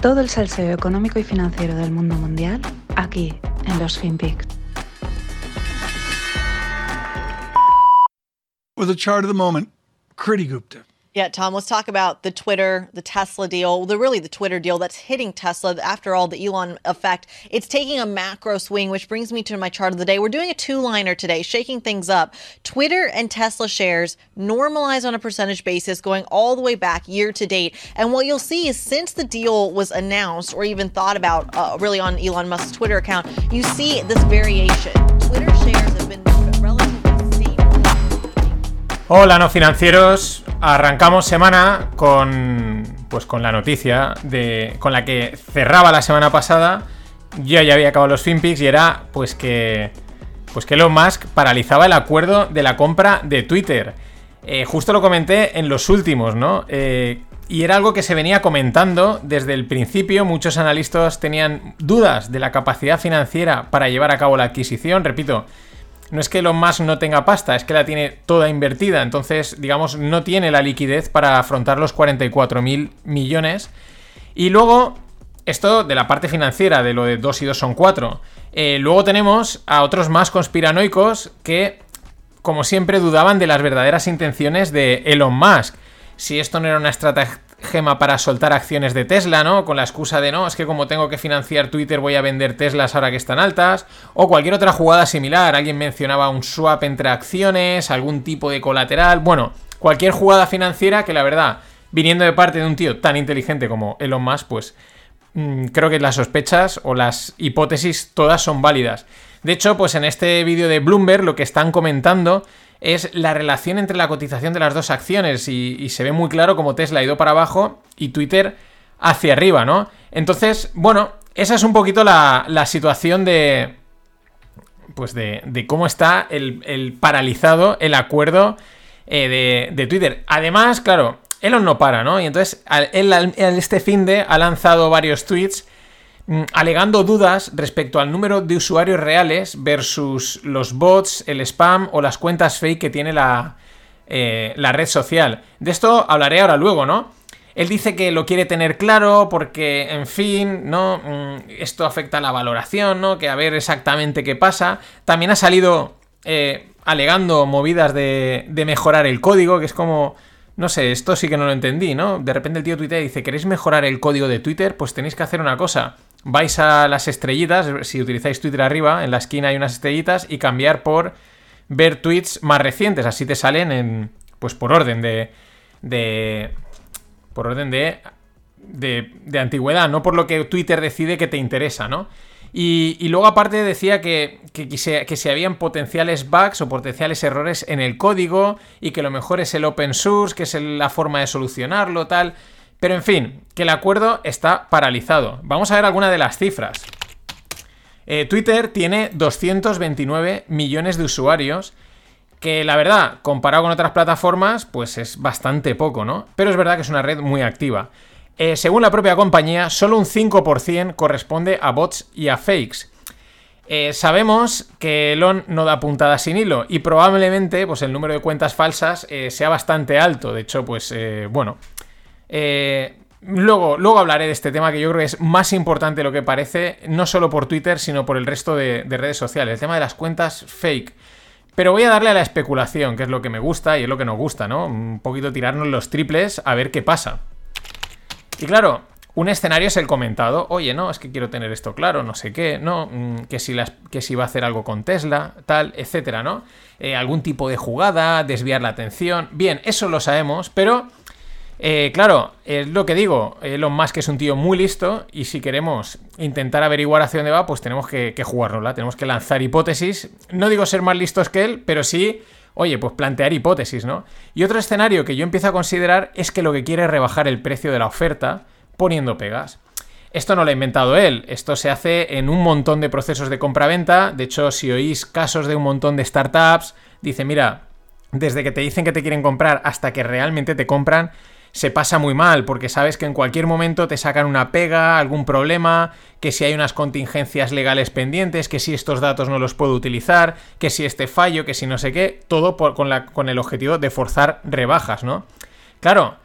Todo el salseo económico y financiero del mundo mundial aquí en los FinPix. Yeah, Tom, let's talk about the Twitter, the Tesla deal, the really the Twitter deal that's hitting Tesla. After all, the Elon effect, it's taking a macro swing, which brings me to my chart of the day. We're doing a two-liner today, shaking things up. Twitter and Tesla shares normalize on a percentage basis, going all the way back year to date. And what you'll see is since the deal was announced or even thought about, uh, really on Elon Musk's Twitter account, you see this variation. Hola, no financieros. Arrancamos semana con pues con la noticia de con la que cerraba la semana pasada. Yo ya había acabado los FinPix y era pues que pues que Elon Musk paralizaba el acuerdo de la compra de Twitter. Eh, justo lo comenté en los últimos, ¿no? Eh, y era algo que se venía comentando desde el principio. Muchos analistas tenían dudas de la capacidad financiera para llevar a cabo la adquisición. Repito, no es que Elon Musk no tenga pasta, es que la tiene toda invertida. Entonces, digamos, no tiene la liquidez para afrontar los 44 mil millones. Y luego, esto de la parte financiera, de lo de 2 y 2 son 4. Eh, luego tenemos a otros más conspiranoicos que, como siempre, dudaban de las verdaderas intenciones de Elon Musk. Si esto no era una estrategia Gema para soltar acciones de Tesla, ¿no? Con la excusa de no, es que como tengo que financiar Twitter voy a vender Teslas ahora que están altas. O cualquier otra jugada similar. Alguien mencionaba un swap entre acciones, algún tipo de colateral. Bueno, cualquier jugada financiera que la verdad, viniendo de parte de un tío tan inteligente como Elon Musk, pues mm, creo que las sospechas o las hipótesis todas son válidas. De hecho, pues en este vídeo de Bloomberg lo que están comentando es la relación entre la cotización de las dos acciones y, se ve muy claro como Tesla ha ido para abajo y Twitter hacia arriba, ¿no? Entonces, bueno, esa es un poquito la, situación de... Pues de, cómo está el, paralizado el acuerdo eh, de, Twitter. Además, claro, Elon no para, ¿no? Y entonces, él, este fin de ha lanzado varios tweets alegando dudas respecto al número de usuarios reales versus los bots, el spam o las cuentas fake que tiene la, eh, la red social. De esto hablaré ahora luego, ¿no? Él dice que lo quiere tener claro porque, en fin, ¿no? Mm, esto afecta a la valoración, ¿no? Que a ver exactamente qué pasa. También ha salido eh, alegando movidas de, de mejorar el código, que es como... No sé, esto sí que no lo entendí, ¿no? De repente el tío Twitter dice, ¿queréis mejorar el código de Twitter? Pues tenéis que hacer una cosa vais a las estrellitas, si utilizáis Twitter arriba, en la esquina hay unas estrellitas y cambiar por ver tweets más recientes, así te salen en pues por orden de de por orden de de, de antigüedad, no por lo que Twitter decide que te interesa, ¿no? Y, luego aparte decía que, que, que, se, que si habían potenciales bugs o potenciales errores en el código y que lo mejor es el open source, que es la forma de solucionarlo, tal. Pero en fin, que el acuerdo está paralizado. Vamos a ver alguna de las cifras. Eh, Twitter tiene 229 millones de usuarios, que la verdad, comparado con otras plataformas, pues es bastante poco, ¿no? Pero es verdad que es una red muy activa. Eh, según la propia compañía, solo un 5% corresponde a bots y a fakes. Eh, sabemos que Elon no da puntada sin hilo y probablemente pues, el número de cuentas falsas sea bastante alto. De hecho, pues bueno, eh, luego, luego hablaré de este tema que yo creo que es más importante de lo que parece, no solo por Twitter, sino por el resto de, redes sociales. El tema de las cuentas fake. Pero voy a darle a la especulación, que es lo que me gusta y es lo que nos gusta, ¿no? Un poquito tirarnos los triples a ver qué pasa. Y claro, un escenario es el comentado. Oye, no, es que quiero tener esto claro, no sé qué, no, mm, que si, las, que si va a hacer algo con Tesla, tal, etcétera, ¿no? Eh, algún tipo de jugada, desviar la atención. Bien, eso lo sabemos, pero eh, claro, es lo que digo, Elon Musk es un tío muy listo y si queremos intentar averiguar hacia dónde va, pues tenemos que, que jugárnosla, tenemos que lanzar hipótesis. No digo ser más listos que él, pero sí, oye, pues plantear hipótesis, ¿no? Y otro escenario que yo empiezo a considerar es que lo que quiere es rebajar el precio de la oferta poniendo pegas. Esto no lo ha inventado él, esto se hace en un montón de procesos de compra-venta. De hecho, si oís casos de un montón de startups, dice, mira, desde que te dicen que te quieren comprar hasta que realmente te compran, se pasa muy mal, porque sabes que en cualquier momento te sacan una pega, algún problema, que si hay unas contingencias legales pendientes, que si estos datos no los puedo utilizar, que si este fallo, que si no sé qué, todo con, la, con el objetivo de forzar rebajas, ¿no? Claro,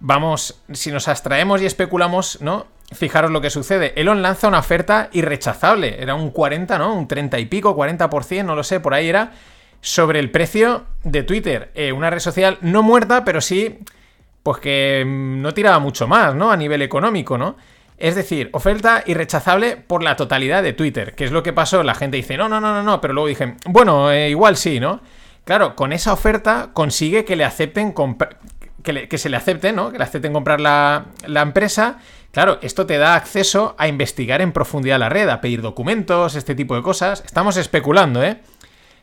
vamos, si nos abstraemos y especulamos, ¿no? fijaros lo que sucede. Elon lanza una oferta irrechazable. Era un 40, ¿no? Un 30 y pico, 40%, no lo sé, por ahí era. Sobre el precio de Twitter. Eh, una red social no muerta, pero sí. Pues que mm, no tiraba mucho más, ¿no? A nivel económico, ¿no? Es decir, oferta irrechazable por la totalidad de Twitter. Que es lo que pasó. La gente dice, no, no, no, no, no. Pero luego dije, bueno, eh, igual sí, ¿no? Claro, con esa oferta consigue que le acepten que, que, se le acepten, ¿no? Que le acepten comprar la, la empresa Claro, esto te da acceso a investigar en profundidad la red, a pedir documentos, este tipo de cosas. Estamos especulando, ¿eh?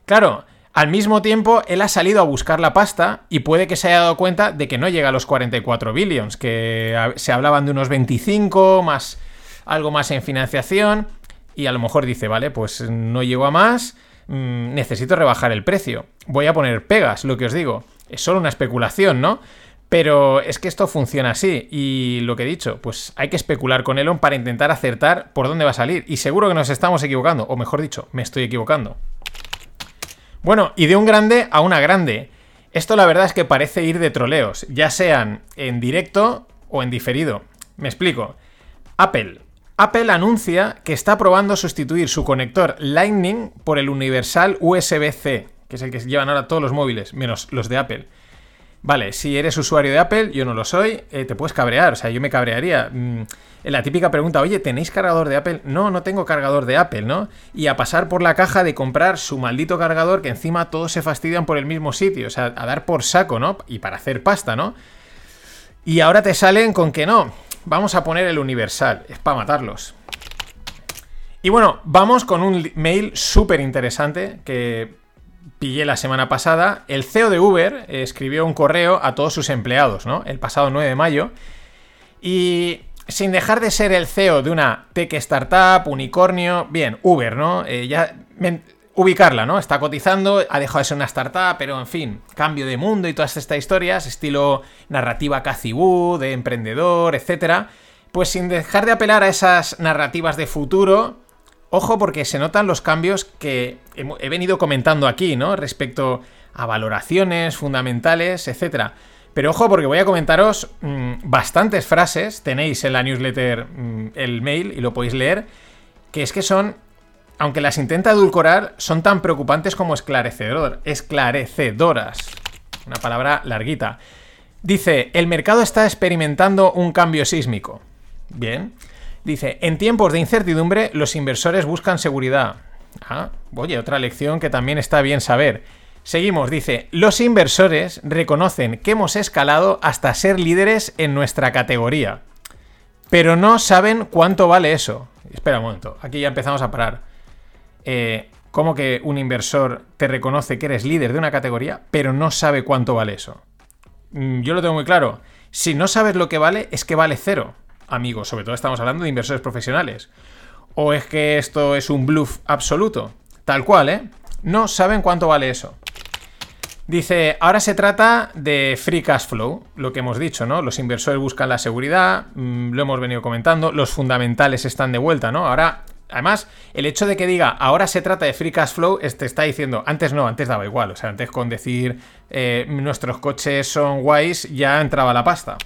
Claro, al mismo tiempo él ha salido a buscar la pasta y puede que se haya dado cuenta de que no llega a los 44 billions, que se hablaban de unos 25, más algo más en financiación, y a lo mejor dice, vale, pues no llego a más, mm, necesito rebajar el precio. Voy a poner pegas, lo que os digo. Es solo una especulación, ¿no? Pero es que esto funciona así y lo que he dicho, pues hay que especular con Elon para intentar acertar por dónde va a salir. Y seguro que nos estamos equivocando, o mejor dicho, me estoy equivocando. Bueno, y de un grande a una grande. Esto la verdad es que parece ir de troleos, ya sean en directo o en diferido. Me explico. Apple. Apple anuncia que está probando sustituir su conector Lightning por el universal USB-C, que es el que llevan ahora todos los móviles, menos los de Apple. Vale, si eres usuario de Apple, yo no lo soy, eh, te puedes cabrear, o sea, yo me cabrearía. Mm, la típica pregunta, oye, ¿tenéis cargador de Apple? No, no tengo cargador de Apple, ¿no? Y a pasar por la caja de comprar su maldito cargador que encima todos se fastidian por el mismo sitio, o sea, a dar por saco, ¿no? Y para hacer pasta, ¿no? Y ahora te salen con que no, vamos a poner el universal, es para matarlos. Y bueno, vamos con un mail súper interesante que pillé la semana pasada, el CEO de Uber escribió un correo a todos sus empleados, ¿no? El pasado 9 de mayo. Y sin dejar de ser el CEO de una tech startup, unicornio, bien, Uber, ¿no? Eh, ya ubicarla, ¿no? Está cotizando, ha dejado de ser una startup, pero en fin, cambio de mundo y todas estas historias, estilo narrativa Cathy de emprendedor, etcétera. Pues sin dejar de apelar a esas narrativas de futuro, Ojo porque se notan los cambios que he venido comentando aquí, ¿no? Respecto a valoraciones fundamentales, etc. Pero ojo porque voy a comentaros mm, bastantes frases, tenéis en la newsletter mm, el mail y lo podéis leer, que es que son, aunque las intenta edulcorar, son tan preocupantes como esclarecedor, esclarecedoras. Una palabra larguita. Dice, el mercado está experimentando un cambio sísmico. Bien. Dice, en tiempos de incertidumbre los inversores buscan seguridad. Ah, oye, otra lección que también está bien saber. Seguimos, dice, los inversores reconocen que hemos escalado hasta ser líderes en nuestra categoría, pero no saben cuánto vale eso. Espera un momento, aquí ya empezamos a parar. Eh, ¿Cómo que un inversor te reconoce que eres líder de una categoría, pero no sabe cuánto vale eso? Mm, yo lo tengo muy claro. Si no sabes lo que vale, es que vale cero amigos, sobre todo estamos hablando de inversores profesionales. ¿O es que esto es un bluff absoluto? Tal cual, ¿eh? No saben cuánto vale eso. Dice, ahora se trata de free cash flow, lo que hemos dicho, ¿no? Los inversores buscan la seguridad, mm, lo hemos venido comentando, los fundamentales están de vuelta, ¿no? Ahora, además, el hecho de que diga, ahora se trata de free cash flow, te está diciendo, antes no, antes daba igual, o sea, antes con decir, eh, nuestros coches son guays, ya entraba la pasta.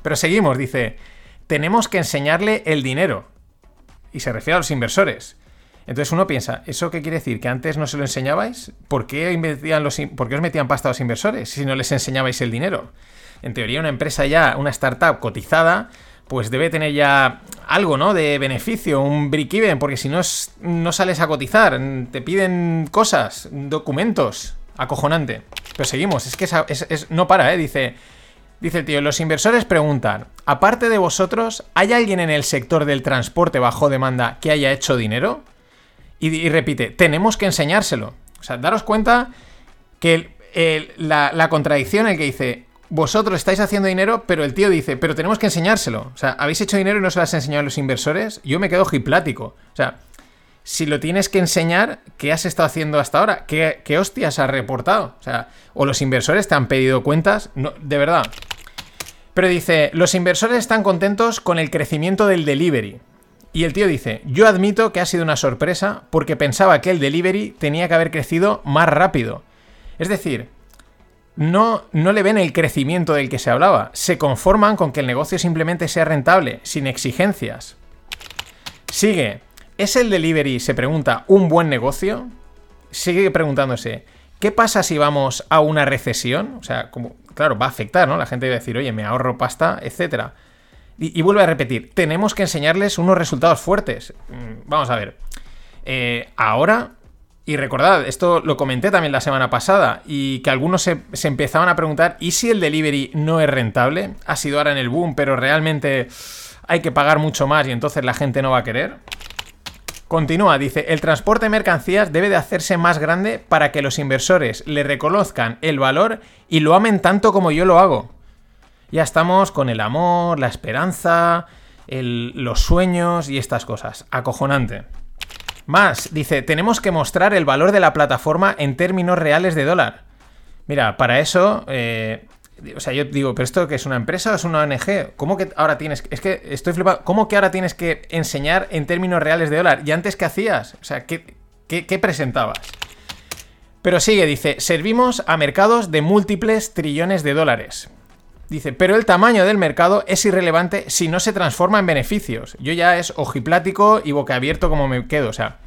Pero seguimos, dice, tenemos que enseñarle el dinero. Y se refiere a los inversores. Entonces uno piensa, ¿eso qué quiere decir? ¿Que antes no se lo enseñabais? ¿Por qué, los, ¿Por qué os metían pasta a los inversores si no les enseñabais el dinero? En teoría una empresa ya, una startup cotizada, pues debe tener ya algo, ¿no? De beneficio, un break-even, porque si no, no sales a cotizar, te piden cosas, documentos, acojonante. Pero seguimos, es que no para, ¿eh? Dice, Dice el tío, los inversores preguntan, aparte de vosotros, ¿hay alguien en el sector del transporte bajo demanda que haya hecho dinero? Y, repite, tenemos que enseñárselo. O sea, daros cuenta que la, contradicción en el que dice, vosotros estáis haciendo dinero, pero el tío dice, pero tenemos que enseñárselo. O sea, habéis hecho dinero y no se lo has enseñado a los inversores. Yo me quedo hiplático. O sea, si lo tienes que enseñar, ¿qué has estado haciendo hasta ahora? ¿Qué, hostias has reportado? O sea, o los inversores te han pedido cuentas. No, de verdad. Pero dice, los inversores están contentos con el crecimiento del delivery. Y el tío dice, yo admito que ha sido una sorpresa porque pensaba que el delivery tenía que haber crecido más rápido. Es decir, no, no le ven el crecimiento del que se hablaba. Se conforman con que el negocio simplemente sea rentable, sin exigencias. Sigue. ¿Es el delivery, se pregunta, un buen negocio? Sigue preguntándose, ¿qué pasa si vamos a una recesión? O sea, como, claro, va a afectar, ¿no? La gente va a decir, oye, me ahorro pasta, etcétera. Y, vuelve a repetir, tenemos que enseñarles unos resultados fuertes. Mm, vamos a ver. Eh, ahora, y recordad, esto lo comenté también la semana pasada, y que algunos se, se, empezaban a preguntar, ¿y si el delivery no es rentable? Ha sido ahora en el boom, pero realmente hay que pagar mucho más y entonces la gente no va a querer. Continúa, dice, el transporte de mercancías debe de hacerse más grande para que los inversores le reconozcan el valor y lo amen tanto como yo lo hago. Ya estamos con el amor, la esperanza, los sueños y estas cosas. Acojonante. Más, dice, tenemos que mostrar el valor de la plataforma en términos reales de dólar. Mira, para eso, eh, o sea, yo digo, ¿pero esto que es una empresa o es una ONG? ¿Cómo que ahora tienes, es que estoy flipado, ¿cómo que ahora tienes que enseñar en términos reales de dólar? ¿Y antes qué hacías? O sea, ¿qué, qué, presentabas? Pero sigue, dice, servimos a mercados de múltiples trillones de dólares. Dice, pero el tamaño del mercado es irrelevante si no se transforma en beneficios. Yo ya es ojiplático y boquiabierto como me quedo. O sea,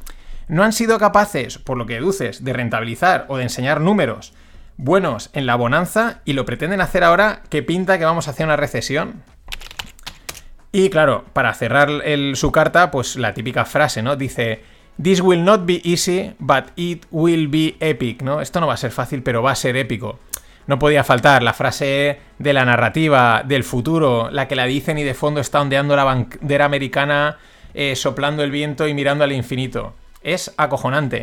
no han sido capaces, por lo que deduces, de rentabilizar o de enseñar números buenos en la bonanza y lo pretenden hacer ahora que pinta que vamos a hacer una recesión. Y claro, para cerrar su carta, pues la típica frase, ¿no? Dice, This will not be easy, but it will be epic, ¿no? Esto no va a ser fácil, pero va a ser épico no podía faltar la frase de la narrativa del futuro, la que la dicen y de fondo está ondeando la bandera americana, eh, soplando el viento y mirando al infinito. Es acojonante.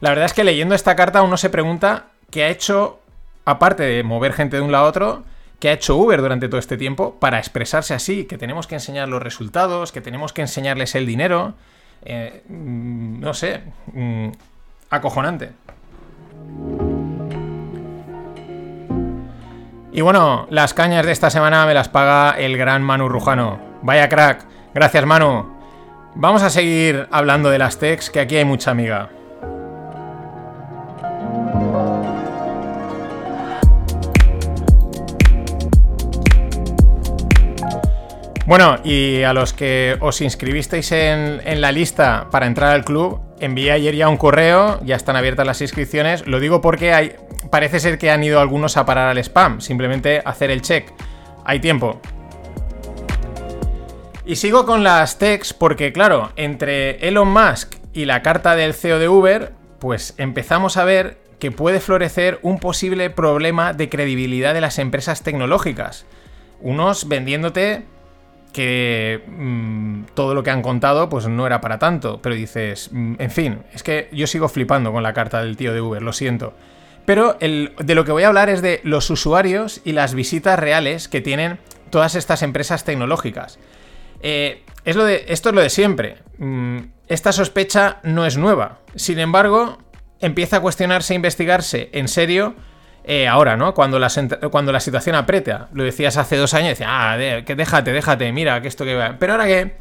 La verdad es que leyendo esta carta uno se pregunta qué ha hecho, aparte de mover gente de un lado a otro, qué ha hecho Uber durante todo este tiempo para expresarse así, que tenemos que enseñar los resultados, que tenemos que enseñarles el dinero. Eh, mm, no sé, mm, acojonante. Y bueno, las cañas de esta semana me las paga el gran Manu Rujano. Vaya crack. Gracias, Manu. Vamos a seguir hablando de las techs, que aquí hay mucha amiga. Bueno, y a los que os inscribisteis en, la lista para entrar al club, envié ayer ya un correo, ya están abiertas las inscripciones. Lo digo porque parece ser que han ido algunos a parar al spam, simplemente hacer el check. Hay tiempo. Y sigo con las techs porque, claro, entre Elon Musk y la carta del CEO de Uber, pues empezamos a ver que puede florecer un posible problema de credibilidad de las empresas tecnológicas. Unos vendiéndote que mm, todo lo que han contado pues no era para tanto, pero dices, mm, en fin, es que yo sigo flipando con la carta del tío de Uber, lo siento. Pero de lo que voy a hablar es de los usuarios y las visitas reales que tienen todas estas empresas tecnológicas. Eh, es lo de, esto es lo de siempre. Mm, esta sospecha no es nueva. Sin embargo, empieza a cuestionarse e investigarse en serio eh, ahora, ¿no? Cuando la, situación aprieta. Lo decías hace dos años, decías, ah, que déjate, déjate, mira, que esto que va. Pero ahora que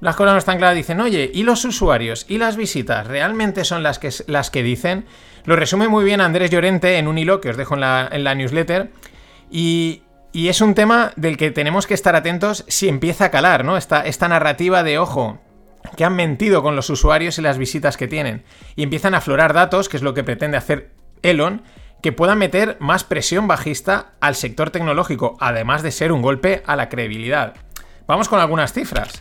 las cosas no están claras, dicen, oye, ¿y los usuarios y las visitas realmente son las que, las que dicen? Lo resume muy bien Andrés Llorente en un hilo que os dejo en la, newsletter. Y, es un tema del que tenemos que estar atentos si empieza a calar, ¿no? Esta narrativa de ojo, que han mentido con los usuarios y las visitas que tienen. Y empiezan a aflorar datos, que es lo que pretende hacer Elon, que puedan meter más presión bajista al sector tecnológico, además de ser un golpe a la credibilidad. Vamos con algunas cifras.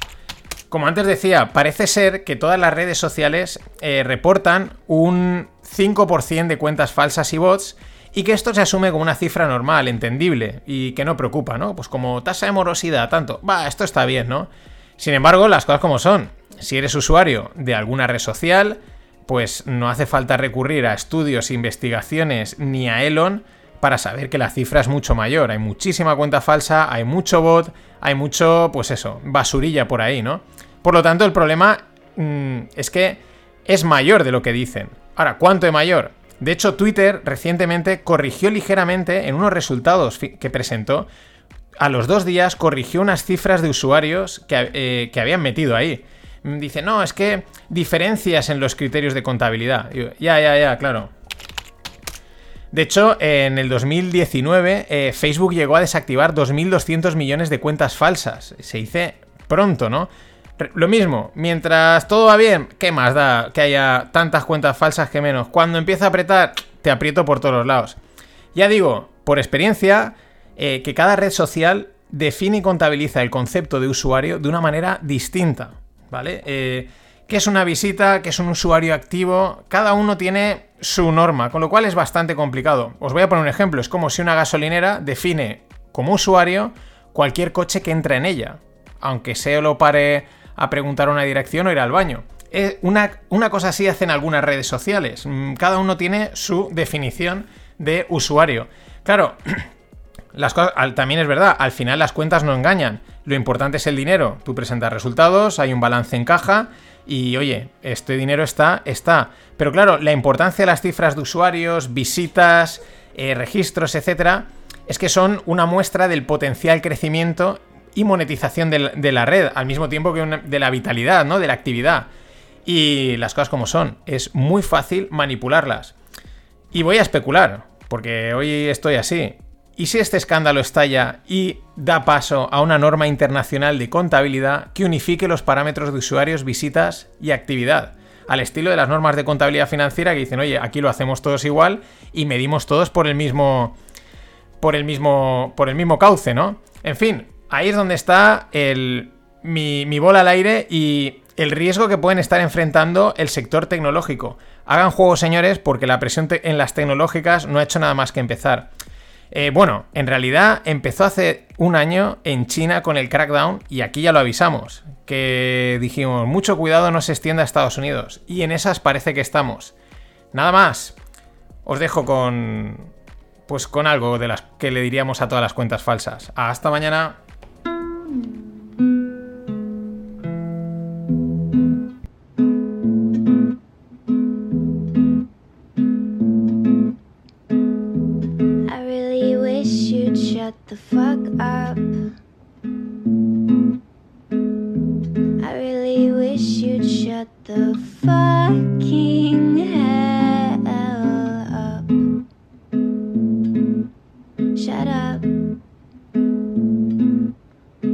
Como antes decía, parece ser que todas las redes sociales eh, reportan un 5% de cuentas falsas y bots y que esto se asume como una cifra normal, entendible y que no preocupa, ¿no? Pues como tasa de morosidad, tanto, va, esto está bien, ¿no? Sin embargo, las cosas como son. Si eres usuario de alguna red social, pues no hace falta recurrir a estudios, investigaciones ni a Elon para saber que la cifra es mucho mayor. Hay muchísima cuenta falsa, hay mucho bot, hay mucho, pues eso, basurilla por ahí, ¿no? Por lo tanto, el problema mm, es que es mayor de lo que dicen. Ahora, ¿cuánto es mayor? De hecho, Twitter recientemente corrigió ligeramente en unos resultados que presentó. A los dos días corrigió unas cifras de usuarios que, eh, que habían metido ahí. Dice, no, es que diferencias en los criterios de contabilidad. ya, ya, ya, claro. De hecho, en el 2019 eh, Facebook llegó a desactivar 2.200 millones de cuentas falsas. Se dice pronto, ¿no? Lo mismo, mientras todo va bien, ¿qué más da que haya tantas cuentas falsas que menos? Cuando empieza a apretar, te aprieto por todos lados. Ya digo, por experiencia, eh, que cada red social define y contabiliza el concepto de usuario de una manera distinta, ¿vale? Eh, ¿Qué es una visita? ¿Qué es un usuario activo? Cada uno tiene su norma, con lo cual es bastante complicado. Os voy a poner un ejemplo, es como si una gasolinera define como usuario cualquier coche que entra en ella, aunque sea lo pare a preguntar una dirección o ir al baño. Eh, una, una cosa así hacen algunas redes sociales. Mm, cada uno tiene su definición de usuario. Claro, las también es verdad, al final las cuentas no engañan. Lo importante es el dinero. Tú presentas resultados, hay un balance en caja y oye, este dinero está, está. Pero claro, la importancia de las cifras de usuarios, visitas, eh, registros, etcétera, es que son una muestra del potencial crecimiento y monetización de la, red, al mismo tiempo que de la vitalidad, ¿no? De la actividad. Y las cosas como son, es muy fácil manipularlas. Y voy a especular, porque hoy estoy así. ¿Y si este escándalo estalla y da paso a una norma internacional de contabilidad que unifique los parámetros de usuarios, visitas y actividad? Al estilo de las normas de contabilidad financiera que dicen, oye, aquí lo hacemos todos igual y medimos todos por el mismo. por el mismo. por el mismo cauce, ¿no? En fin, ahí es donde está el, mi, bola al aire y el riesgo que pueden estar enfrentando el sector tecnológico. Hagan juego, señores, porque la presión en las tecnológicas no ha hecho nada más que empezar. Eh, bueno, en realidad empezó hace un año en China con el crackdown y aquí ya lo avisamos, que dijimos, mucho cuidado no se extienda a Estados Unidos. Y en esas parece que estamos. Nada más. Os dejo con... Pues con algo de las que le diríamos a todas las cuentas falsas. Hasta mañana. The fucking hell up. Shut up.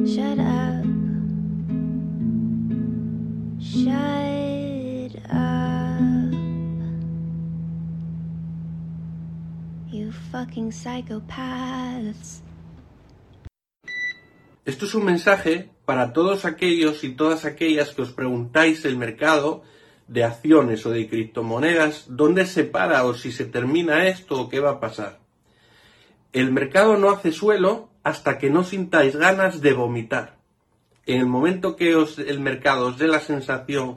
Shut up. Shut up. You fucking psychopaths. Esto es un mensaje para todos aquellos y todas aquellas que os preguntáis el mercado de acciones o de criptomonedas, dónde se para o si se termina esto o qué va a pasar. El mercado no hace suelo hasta que no sintáis ganas de vomitar. En el momento que os, el mercado os dé la sensación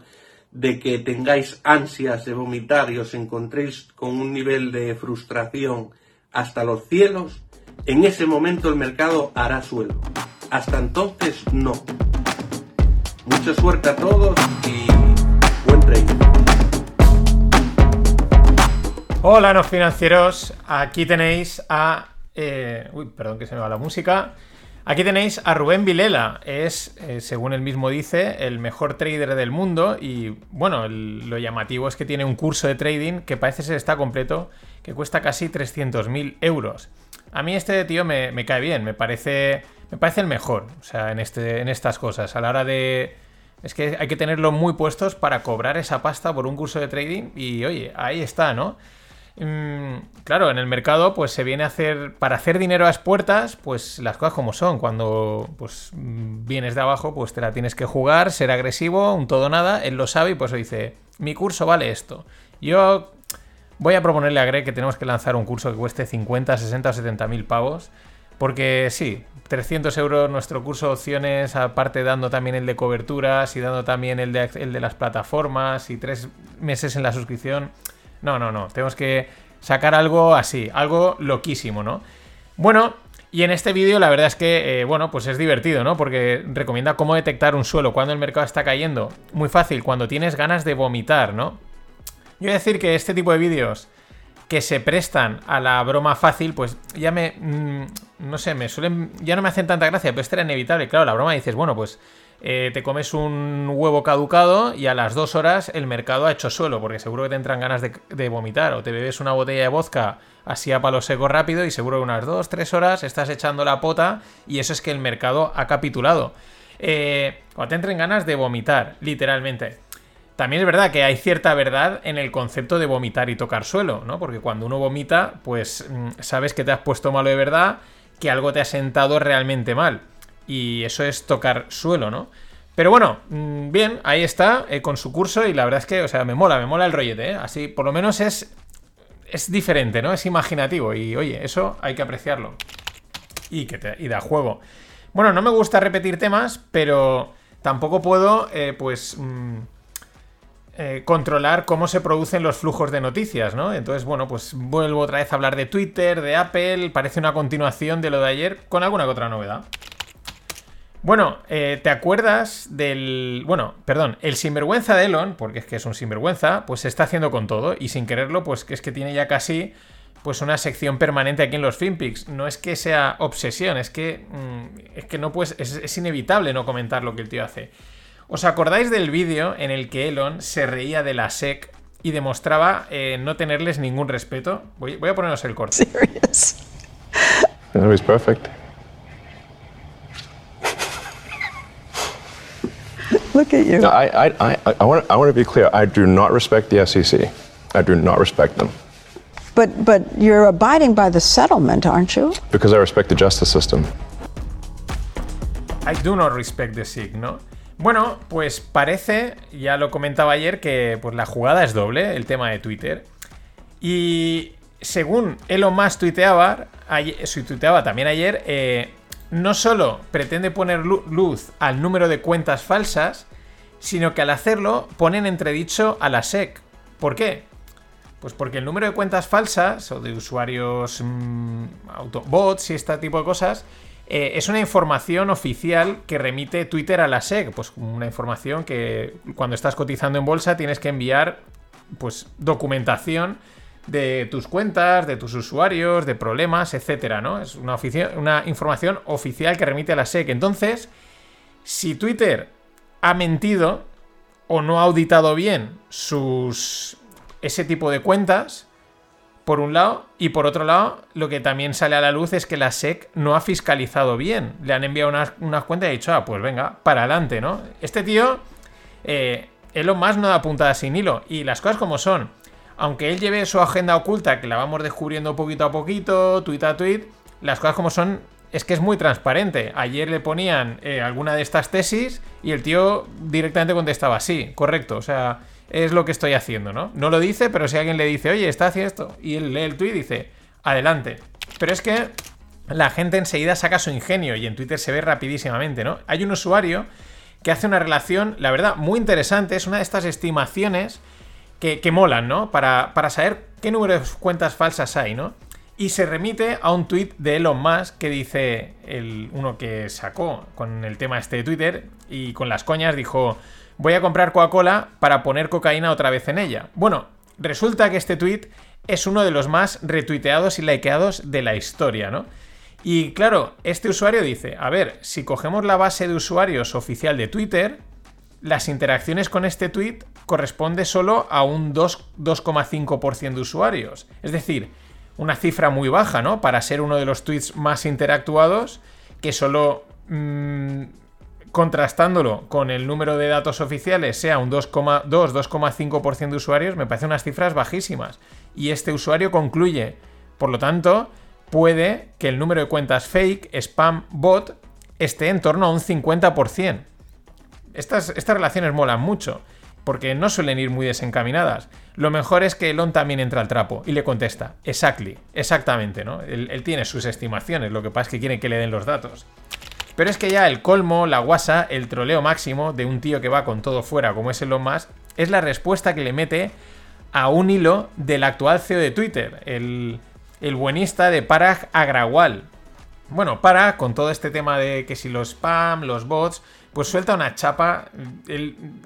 de que tengáis ansias de vomitar y os encontréis con un nivel de frustración hasta los cielos, en ese momento el mercado hará suelo. Hasta entonces, no. Mucha suerte a todos y buen trading. Hola, no financieros. Aquí tenéis a. Eh, uy, perdón que se me va la música. Aquí tenéis a Rubén Vilela. Es, eh, según él mismo dice, el mejor trader del mundo. Y bueno, lo llamativo es que tiene un curso de trading que parece ser está completo, que cuesta casi 300.000 euros. A mí este tío me, me cae bien, me parece me parece el mejor, o sea, en, este, en estas cosas. A la hora de... Es que hay que tenerlo muy puestos para cobrar esa pasta por un curso de trading y oye, ahí está, ¿no? Mm, claro, en el mercado pues se viene a hacer, para hacer dinero a las puertas, pues las cosas como son. Cuando pues vienes de abajo pues te la tienes que jugar, ser agresivo, un todo nada, él lo sabe y pues dice, mi curso vale esto. Yo voy a proponerle a Greg que tenemos que lanzar un curso que cueste 50, 60 o 70 mil pavos. Porque sí, 300 euros nuestro curso de opciones, aparte dando también el de coberturas y dando también el de, las plataformas y tres meses en la suscripción. No, no, no. Tenemos que sacar algo así, algo loquísimo, ¿no? Bueno, y en este vídeo la verdad es que, eh, bueno, pues es divertido, ¿no? Porque recomienda cómo detectar un suelo cuando el mercado está cayendo. Muy fácil, cuando tienes ganas de vomitar, ¿no? Yo voy a decir que este tipo de vídeos que se prestan a la broma fácil, pues ya me. Mm, no sé, me suelen. Ya no me hacen tanta gracia, pero esto era inevitable. Claro, la broma dices, bueno, pues eh, te comes un huevo caducado y a las dos horas el mercado ha hecho suelo, porque seguro que te entran ganas de, vomitar, o te bebes una botella de vodka así a palo seco rápido y seguro que unas dos, tres horas estás echando la pota y eso es que el mercado ha capitulado. Eh, o te entren ganas de vomitar, literalmente. También es verdad que hay cierta verdad en el concepto de vomitar y tocar suelo, ¿no? Porque cuando uno vomita, pues mm, sabes que te has puesto malo de verdad, que algo te ha sentado realmente mal. Y eso es tocar suelo, ¿no? Pero bueno, mm, bien, ahí está, eh, con su curso, y la verdad es que, o sea, me mola, me mola el rollete, ¿eh? Así, por lo menos es. Es diferente, ¿no? Es imaginativo. Y oye, eso hay que apreciarlo. Y que te, y da juego. Bueno, no me gusta repetir temas, pero tampoco puedo, eh, pues. Mm, eh, controlar cómo se producen los flujos de noticias, ¿no? Entonces, bueno, pues vuelvo otra vez a hablar de Twitter, de Apple, parece una continuación de lo de ayer, con alguna que otra novedad. Bueno, eh, ¿te acuerdas del... Bueno, perdón, el sinvergüenza de Elon, porque es que es un sinvergüenza, pues se está haciendo con todo y sin quererlo, pues que es que tiene ya casi pues una sección permanente aquí en los FinPix. No es que sea obsesión, es que, mm, es que no puedes, es inevitable no comentar lo que el tío hace. ¿Os acordáis del vídeo en el que Elon se reía de la SEC y demostraba eh, no tenerles ningún respeto? Voy, voy a poneros el corte. Serious. No, he's perfect. Look at you. No, I, I, I, I, want, I want to be clear. I do not respect the SEC. I do not respect them. But, but you're abiding by the settlement, aren't you? Because I respect the justice system. I do not respect the SEC, ¿no? Bueno, pues parece, ya lo comentaba ayer, que pues la jugada es doble, el tema de Twitter. Y según Elon Musk tuiteaba, tuiteaba también ayer, eh, no solo pretende poner luz al número de cuentas falsas, sino que al hacerlo ponen entredicho a la SEC. ¿Por qué? Pues porque el número de cuentas falsas o de usuarios mm, autobots y este tipo de cosas eh, es una información oficial que remite Twitter a la SEC, pues una información que cuando estás cotizando en bolsa tienes que enviar pues documentación de tus cuentas, de tus usuarios, de problemas, etcétera, ¿no? Es una, una información oficial que remite a la SEC. Entonces, si Twitter ha mentido o no ha auditado bien sus ese tipo de cuentas, por un lado, y por otro lado, lo que también sale a la luz es que la SEC no ha fiscalizado bien. Le han enviado unas, cuentas y ha dicho, ah, pues venga, para adelante, ¿no? Este tío, eh, lo más no da puntada sin hilo. Y las cosas como son. Aunque él lleve su agenda oculta, que la vamos descubriendo poquito a poquito, tweet a tweet, las cosas como son es que es muy transparente. Ayer le ponían eh, alguna de estas tesis y el tío directamente contestaba, sí, correcto. O sea, es lo que estoy haciendo, ¿no? No lo dice, pero si alguien le dice, oye, está haciendo esto, y él lee el tweet y dice, adelante. Pero es que la gente enseguida saca su ingenio y en Twitter se ve rapidísimamente, ¿no? Hay un usuario que hace una relación, la verdad, muy interesante, es una de estas estimaciones que, molan, ¿no? Para, para saber qué número de cuentas falsas hay, ¿no? Y se remite a un tweet de Elon Musk que dice, el, uno que sacó con el tema este de Twitter y con las coñas dijo, voy a comprar Coca-Cola para poner cocaína otra vez en ella. Bueno, resulta que este tweet es uno de los más retuiteados y likeados de la historia, ¿no? Y claro, este usuario dice, a ver, si cogemos la base de usuarios oficial de Twitter, las interacciones con este tweet corresponde solo a un 2,5% de usuarios. Es decir, una cifra muy baja, ¿no? Para ser uno de los tweets más interactuados, que solo mm, contrastándolo con el número de datos oficiales sea un 2,2-2,5% de usuarios, me parecen unas cifras bajísimas. Y este usuario concluye, por lo tanto, puede que el número de cuentas fake, spam, bot, esté en torno a un 50%. Estas, estas relaciones molan mucho, porque no suelen ir muy desencaminadas. Lo mejor es que Elon también entra al trapo y le contesta, exactly, exactamente, ¿no? Él, él tiene sus estimaciones, lo que pasa es que quiere que le den los datos. Pero es que ya el colmo, la guasa, el troleo máximo de un tío que va con todo fuera como es Elon Musk, es la respuesta que le mete a un hilo del actual CEO de Twitter, el, el buenista de Parag Agrawal. Bueno, para con todo este tema de que si los spam, los bots, pues suelta una chapa.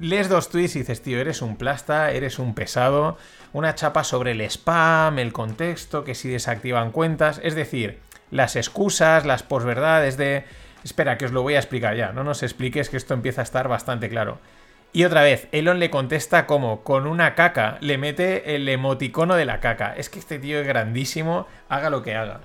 lees dos tweets y dices, tío, eres un plasta, eres un pesado. Una chapa sobre el spam, el contexto, que si desactivan cuentas. Es decir, las excusas, las posverdades de Espera, que os lo voy a explicar ya. No nos expliques que esto empieza a estar bastante claro. Y otra vez, Elon le contesta como con una caca, le mete el emoticono de la caca. Es que este tío es grandísimo, haga lo que haga.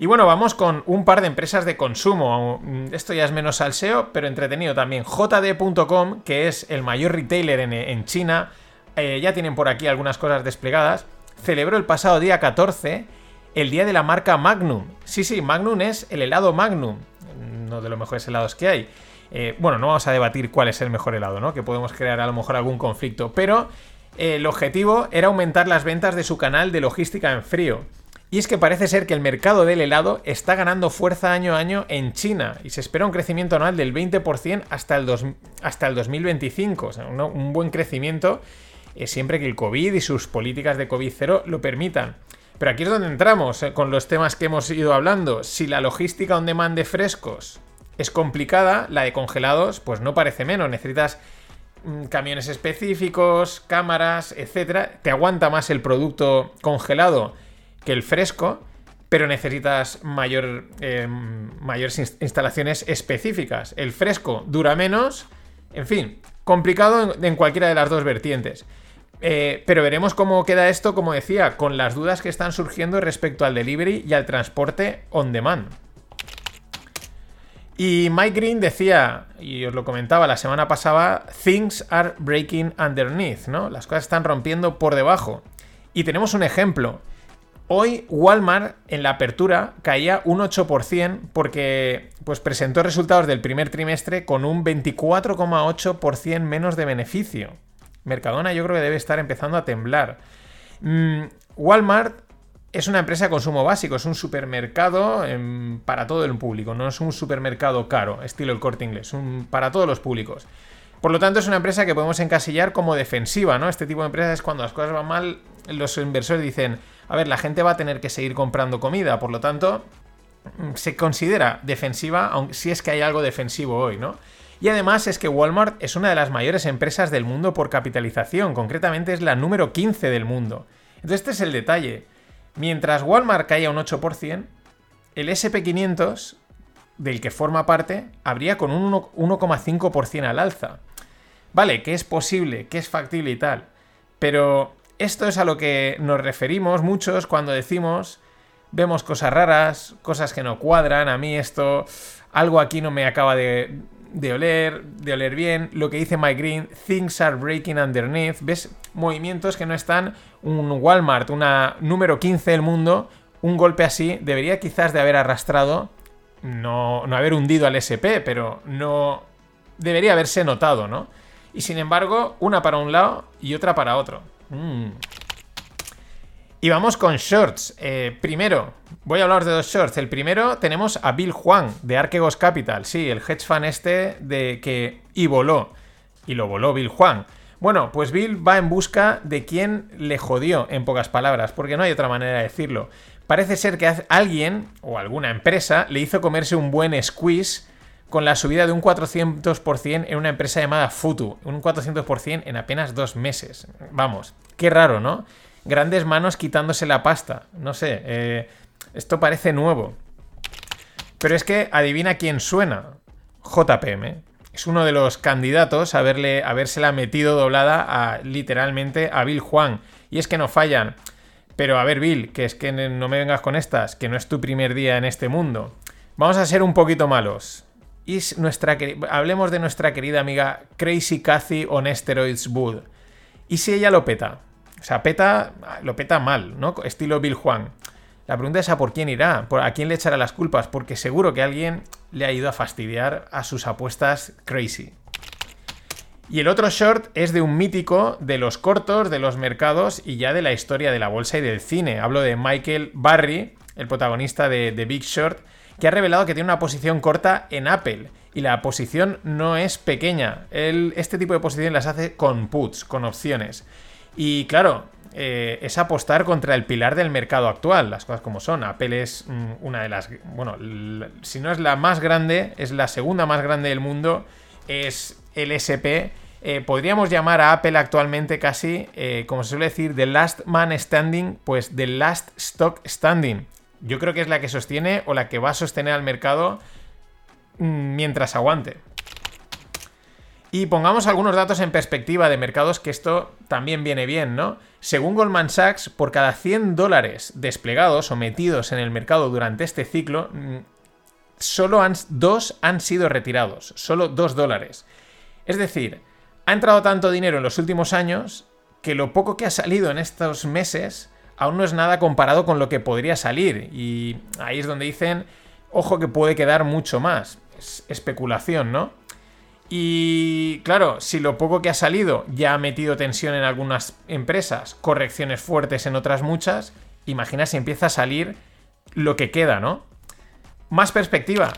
Y bueno, vamos con un par de empresas de consumo. Esto ya es menos salseo, pero entretenido también. JD.com, que es el mayor retailer en, China, eh, ya tienen por aquí algunas cosas desplegadas. Celebró el pasado día 14 el día de la marca Magnum. Sí, sí, Magnum es el helado Magnum, uno de los mejores helados que hay. Eh, bueno, no vamos a debatir cuál es el mejor helado, ¿no? Que podemos crear a lo mejor algún conflicto, pero eh, el objetivo era aumentar las ventas de su canal de logística en frío. Y es que parece ser que el mercado del helado está ganando fuerza año a año en China y se espera un crecimiento anual del 20% hasta el, hasta el 2025. O sea, un, buen crecimiento eh, siempre que el COVID y sus políticas de COVID-0 lo permitan. Pero aquí es donde entramos eh, con los temas que hemos ido hablando. Si la logística on demand de frescos es complicada, la de congelados pues no parece menos. Necesitas mm, camiones específicos, cámaras, etc. Te aguanta más el producto congelado que el fresco, pero necesitas mayor, em, mayores instalaciones específicas. El fresco dura menos, en fin, complicado en, cualquiera de las dos vertientes. Eh, pero veremos cómo queda esto, como decía, con las dudas que están surgiendo respecto al delivery y al transporte on demand. Y Mike Green decía, y os lo comentaba la semana pasada, things are breaking underneath, ¿no? Las cosas están rompiendo por debajo. Y tenemos un ejemplo. Hoy Walmart en la apertura caía un 8% porque pues, presentó resultados del primer trimestre con un 24,8% menos de beneficio. Mercadona yo creo que debe estar empezando a temblar. Mm, Walmart es una empresa de consumo básico, es un supermercado em, para todo el público, no es un supermercado caro, estilo el corte inglés, un, para todos los públicos. Por lo tanto, es una empresa que podemos encasillar como defensiva, ¿no? Este tipo de empresas es cuando las cosas van mal, los inversores dicen, a ver, la gente va a tener que seguir comprando comida, por lo tanto, mm, se considera defensiva, aunque si es que hay algo defensivo hoy, ¿no? Y además es que Walmart es una de las mayores empresas del mundo por capitalización, concretamente es la número 15 del mundo. Entonces este es el detalle. Mientras Walmart caía un 8%, el SP500, del que forma parte, habría con un 1,5% al alza. Vale, que es posible, que es factible y tal. Pero esto es a lo que nos referimos muchos cuando decimos vemos cosas raras, cosas que no cuadran, a mí esto, algo aquí no me acaba de, oler, de oler bien, lo que dice Mike Green, things are breaking underneath, ves movimientos que no están, un Walmart, una número 15 del mundo, un golpe así debería quizás de haber arrastrado, no, no haber hundido al SP, pero no debería haberse notado, ¿no? Y sin embargo, una para un lado y otra para otro. Mm. Y vamos con shorts. Eh, primero, voy a hablar de dos shorts. El primero tenemos a Bill Juan de Archegos Capital. Sí, el hedge fund este de que y voló. Y lo voló Bill Juan. Bueno, pues Bill va en busca de quien le jodió, en pocas palabras, porque no hay otra manera de decirlo. Parece ser que alguien o alguna empresa le hizo comerse un buen squeeze con la subida de un 400% en una empresa llamada Futu, un 400% en apenas dos meses. Vamos, qué raro, ¿no? Grandes manos quitándose la pasta. No sé, eh, esto parece nuevo. Pero es que adivina quién suena. JPM. Es uno de los candidatos a habérsela metido doblada a literalmente a Bill Juan. Y es que no fallan. Pero a ver, Bill, que es que no me vengas con estas, que no es tu primer día en este mundo. Vamos a ser un poquito malos y nuestra, hablemos de nuestra querida amiga Crazy Cathy on Steroids Wood. ¿Y si ella lo peta? O sea, peta, lo peta mal, ¿no? Estilo Bill Juan. La pregunta es a por quién irá, a quién le echará las culpas, porque seguro que alguien le ha ido a fastidiar a sus apuestas crazy. Y el otro short es de un mítico de los cortos, de los mercados y ya de la historia de la bolsa y del cine. Hablo de Michael Barry, el protagonista de The Big Short, que ha revelado que tiene una posición corta en Apple. Y la posición no es pequeña. Él, este tipo de posiciones las hace con puts, con opciones. Y claro, eh, es apostar contra el pilar del mercado actual, las cosas como son. Apple es mm, una de las, bueno, si no es la más grande, es la segunda más grande del mundo, es el SP. Eh, podríamos llamar a Apple actualmente casi, eh, como se suele decir, The Last Man Standing, pues The Last Stock Standing yo creo que es la que sostiene o la que va a sostener al mercado mm, mientras aguante. Y pongamos algunos datos en perspectiva de mercados que esto también viene bien, ¿no? Según Goldman Sachs, por cada 100 dólares desplegados o metidos en el mercado durante este ciclo, mm, solo dos han sido retirados, solo 2 dólares. Es decir, ha entrado tanto dinero en los últimos años que lo poco que ha salido en estos meses aún no es nada comparado con lo que podría salir. Y ahí es donde dicen, ojo que puede quedar mucho más. Es especulación, ¿no? Y claro, si lo poco que ha salido ya ha metido tensión en algunas empresas, correcciones fuertes en otras muchas, imagina si empieza a salir lo que queda, ¿no? Más perspectiva.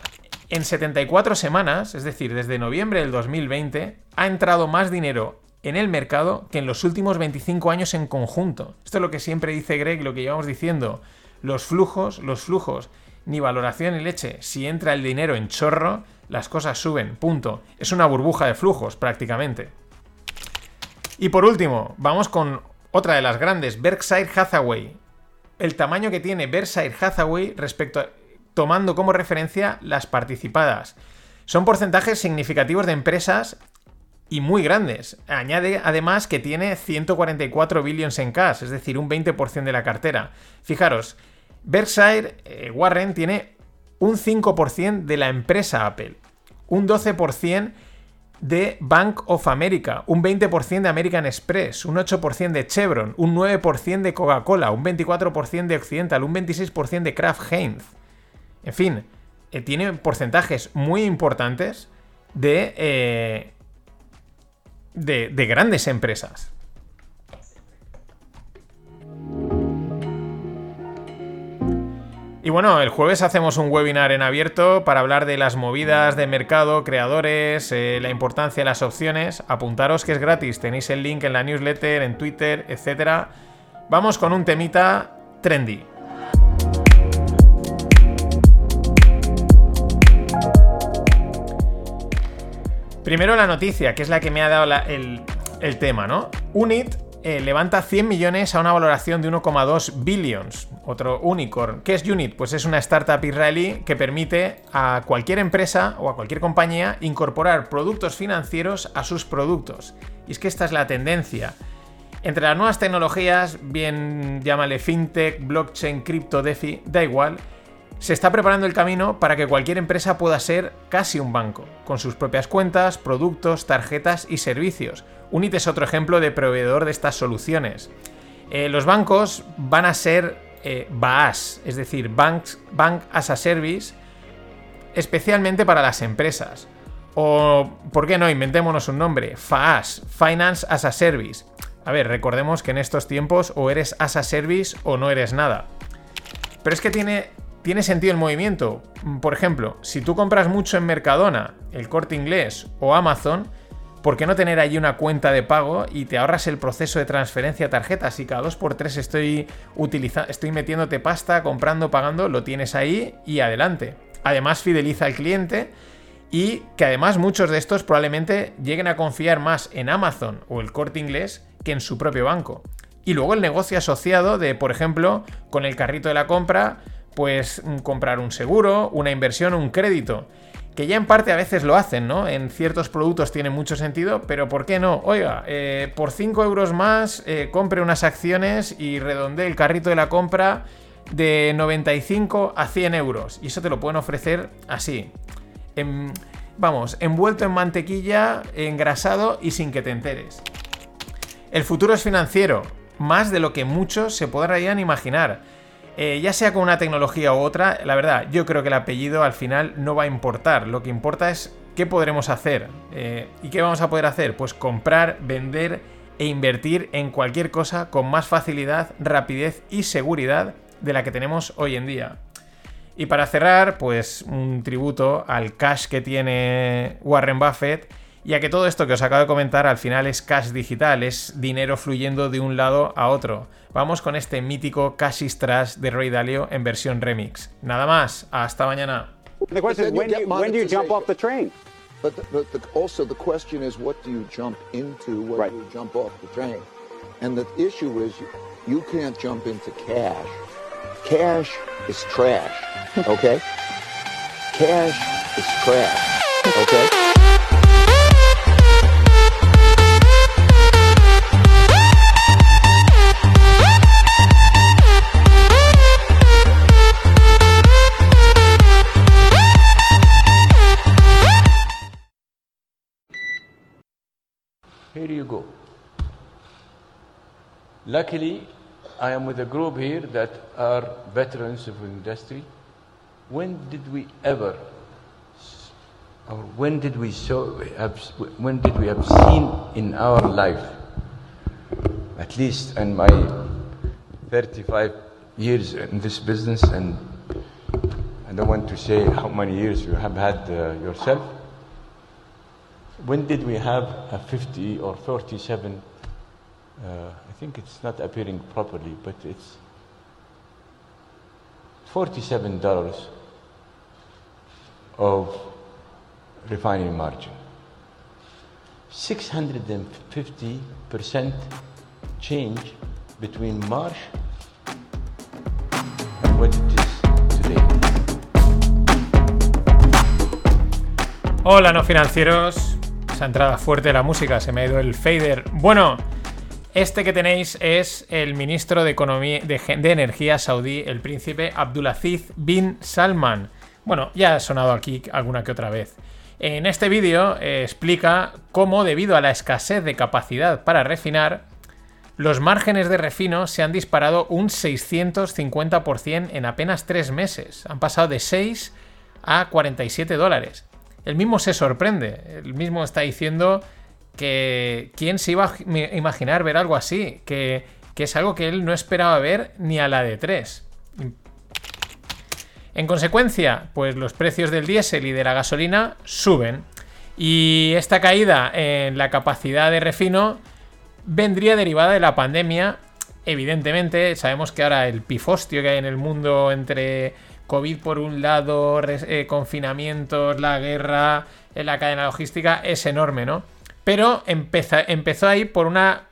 En 74 semanas, es decir, desde noviembre del 2020, ha entrado más dinero en el mercado que en los últimos 25 años en conjunto. Esto es lo que siempre dice Greg, lo que llevamos diciendo. Los flujos, los flujos, ni valoración ni leche. Si entra el dinero en chorro, las cosas suben, punto. Es una burbuja de flujos prácticamente. Y por último, vamos con otra de las grandes, Berkshire Hathaway. El tamaño que tiene Berkshire Hathaway respecto a, tomando como referencia las participadas. Son porcentajes significativos de empresas y muy grandes. Añade además que tiene 144 billions en cash, es decir, un 20% de la cartera. Fijaros, Berkshire eh, Warren tiene un 5% de la empresa Apple, un 12% de Bank of America, un 20% de American Express, un 8% de Chevron, un 9% de Coca-Cola, un 24% de Occidental, un 26% de Kraft Heinz. En fin, eh, tiene porcentajes muy importantes de, eh, de, de grandes empresas. Y bueno, el jueves hacemos un webinar en abierto para hablar de las movidas de mercado, creadores, eh, la importancia de las opciones. Apuntaros que es gratis, tenéis el link en la newsletter, en Twitter, etc. Vamos con un temita trendy. Primero la noticia, que es la que me ha dado el, el tema, ¿no? Unit eh, levanta 100 millones a una valoración de 1,2 billions. Otro unicorn. ¿Qué es Unit? Pues es una startup israelí que permite a cualquier empresa o a cualquier compañía incorporar productos financieros a sus productos. Y es que esta es la tendencia. Entre las nuevas tecnologías, bien llámale fintech, blockchain, cripto, DeFi, da igual, se está preparando el camino para que cualquier empresa pueda ser casi un banco, con sus propias cuentas, productos, tarjetas y servicios. Unit es otro ejemplo de proveedor de estas soluciones. Eh, los bancos van a ser eh, BAAS, es decir, Banks, Bank as a Service, especialmente para las empresas. O, ¿por qué no? Inventémonos un nombre. FAAS, Finance as a Service. A ver, recordemos que en estos tiempos o eres as a service o no eres nada. Pero es que tiene tiene sentido el movimiento. Por ejemplo, si tú compras mucho en Mercadona, el corte inglés o Amazon, ¿por qué no tener allí una cuenta de pago y te ahorras el proceso de transferencia de tarjetas? Y cada 2x3 estoy, estoy metiéndote pasta, comprando, pagando, lo tienes ahí y adelante. Además, fideliza al cliente y que además muchos de estos probablemente lleguen a confiar más en Amazon o el corte inglés que en su propio banco. Y luego el negocio asociado de, por ejemplo, con el carrito de la compra, pues mm, comprar un seguro, una inversión, un crédito. Que ya en parte a veces lo hacen, ¿no? En ciertos productos tiene mucho sentido, pero ¿por qué no? Oiga, eh, por 5 euros más eh, compre unas acciones y redonde el carrito de la compra de 95 a 100 euros. Y eso te lo pueden ofrecer así. vamos, envuelto en mantequilla, engrasado y sin que te enteres. El futuro es financiero, más de lo que muchos se podrían imaginar. Eh, ya sea con una tecnología u otra, la verdad, yo creo que el apellido al final no va a importar. Lo que importa es qué podremos hacer. Eh, ¿Y qué vamos a poder hacer? Pues comprar, vender e invertir en cualquier cosa con más facilidad, rapidez y seguridad de la que tenemos hoy en día. Y para cerrar, pues un tributo al cash que tiene Warren Buffett ya que todo esto que os acabo de comentar al final es cash digital, es dinero fluyendo de un lado a otro. Vamos con este mítico Cash is Trash de Ray Dalio en versión remix. Nada más, hasta mañana. The question is, when do, you, when do you jump off the train? But, the, but the, also the question is, what do you jump into when right. you jump off the train? And the issue is, you, can't jump into cash. Cash is trash, okay? cash It's trash. Okay? Here you go. Luckily, I am with a group here that are veterans of industry. When did we ever, or when did we so have, when did we have seen in our life, at least in my 35 years in this business, and I don't want to say how many years you have had uh, yourself. When did we have a 50 or 47? Uh, I think it's not appearing properly, but it's $47 of refining margin. 650% change between March and what it is today. Hola, no financieros. Esa entrada fuerte de la música, se me ha ido el fader. Bueno, este que tenéis es el ministro de, Economía, de, Energía saudí, el príncipe Abdulaziz bin Salman. Bueno, ya ha sonado aquí alguna que otra vez. En este vídeo eh, explica cómo, debido a la escasez de capacidad para refinar, los márgenes de refino se han disparado un 650% en apenas tres meses. Han pasado de 6 a 47 dólares. El mismo se sorprende. El mismo está diciendo que quién se iba a imaginar ver algo así. Que, que es algo que él no esperaba ver ni a la de 3. En consecuencia, pues los precios del diésel y de la gasolina suben. Y esta caída en la capacidad de refino vendría derivada de la pandemia. Evidentemente, sabemos que ahora el pifostio que hay en el mundo entre COVID por un lado, eh, confinamientos, la guerra, en la cadena logística es enorme, ¿no? Pero empezó ahí por una,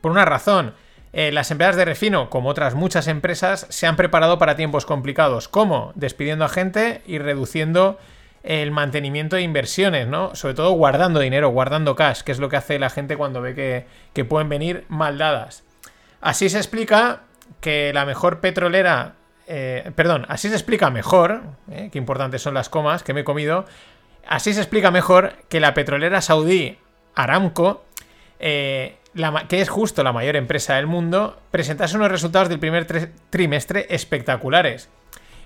por una razón. Eh, las empresas de refino, como otras muchas empresas, se han preparado para tiempos complicados. ¿Cómo? Despidiendo a gente y reduciendo el mantenimiento de inversiones, ¿no? Sobre todo guardando dinero, guardando cash, que es lo que hace la gente cuando ve que, que pueden venir mal dadas. Así se explica que la mejor petrolera. Eh, perdón, así se explica mejor. eh, qué importantes son las comas que me he comido. Así se explica mejor que la petrolera saudí Aramco, eh, que es justo la mayor empresa del mundo, presentase unos resultados del primer tre- trimestre espectaculares.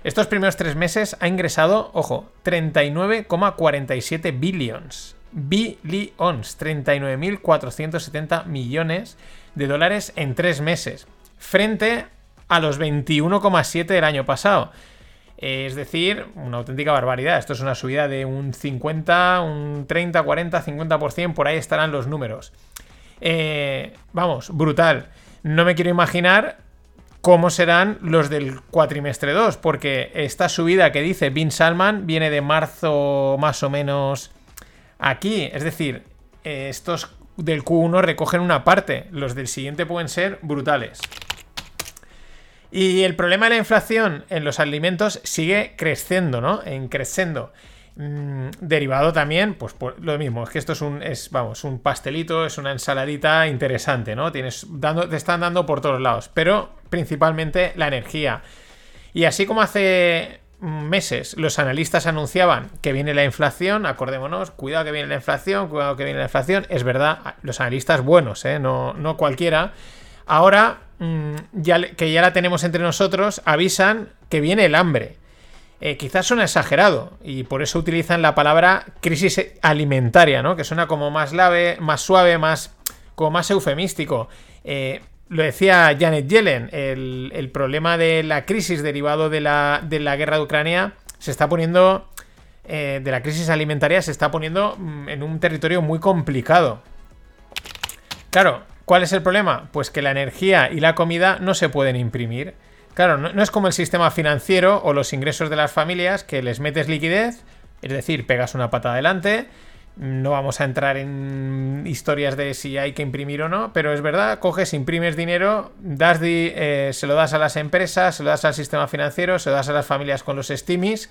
Estos primeros tres meses ha ingresado, ojo, 39,47 billions. Billions, 39.470 millones de dólares en tres meses, frente a los 21,7 del año pasado. Es decir, una auténtica barbaridad. Esto es una subida de un 50, un 30, 40, 50%, por ahí estarán los números. Eh, vamos, brutal. No me quiero imaginar cómo serán los del cuatrimestre 2, porque esta subida que dice Bin Salman viene de marzo más o menos aquí. Es decir, eh, estos del Q1 recogen una parte, los del siguiente pueden ser brutales. Y el problema de la inflación en los alimentos sigue creciendo, ¿no? En creciendo. Mm, derivado también, pues lo mismo, es que esto es un, es, vamos, un pastelito, es una ensaladita interesante, ¿no? Tienes, dando, te están dando por todos lados, pero principalmente la energía. Y así como hace meses los analistas anunciaban que viene la inflación, acordémonos, cuidado que viene la inflación, cuidado que viene la inflación, es verdad, los analistas buenos, ¿eh? no, no cualquiera. Ahora, mm, le- que ya la tenemos entre nosotros, avisan que viene el hambre. Eh, quizás suena exagerado y por eso utilizan la palabra crisis alimentaria, ¿no? Que suena como más, más suave, más, como más eufemístico. Eh, lo decía Janet Yellen, el, el problema de la crisis derivado de la, de la guerra de Ucrania se está poniendo, eh, de la crisis alimentaria se está poniendo mm, en un territorio muy complicado. Claro, ¿cuál es el problema? Pues que la energía y la comida no se pueden imprimir. Claro, no, es como el sistema financiero o los ingresos de las familias que les metes liquidez, es decir, pegas una pata adelante. No vamos a entrar en historias de si hay que imprimir o no, pero es verdad, coges, imprimes dinero, das eh, se lo das a las empresas, se lo das al sistema financiero, se lo das a las familias con los stimis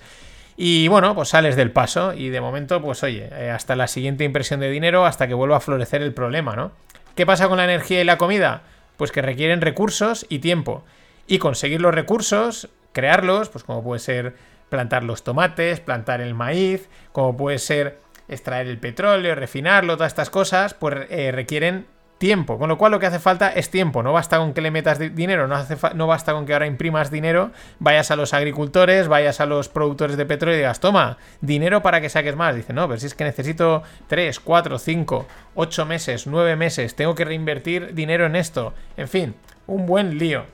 Y bueno, pues sales del paso y de momento, pues oye, eh, hasta la siguiente impresión de dinero, hasta que vuelva a florecer el problema, ¿no? ¿Qué pasa con la energía y la comida? Pues que requieren recursos y tiempo. Y conseguir los recursos, crearlos, pues como puede ser plantar los tomates, plantar el maíz, como puede ser extraer el petróleo, refinarlo, todas estas cosas, pues eh, requieren tiempo. Con lo cual lo que hace falta es tiempo. No basta con que le metas dinero, no, hace no basta con que ahora imprimas dinero, vayas a los agricultores, vayas a los productores de petróleo y digas, toma, dinero para que saques más. Dice, no, pero si es que necesito 3, 4, 5, 8 meses, 9 meses, tengo que reinvertir dinero en esto. En fin, un buen lío.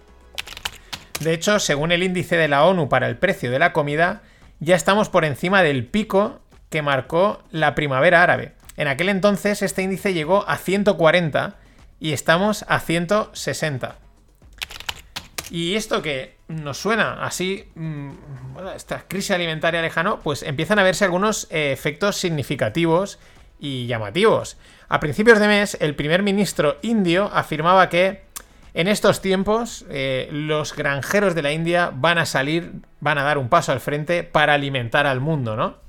De hecho, según el índice de la ONU para el precio de la comida, ya estamos por encima del pico que marcó la primavera árabe. En aquel entonces este índice llegó a 140 y estamos a 160. Y esto que nos suena así, mm, esta crisis alimentaria lejano, pues empiezan a verse algunos eh, efectos significativos y llamativos. A principios de mes, el primer ministro indio afirmaba que en estos tiempos eh, los granjeros de la India van a salir, van a dar un paso al frente para alimentar al mundo, ¿no?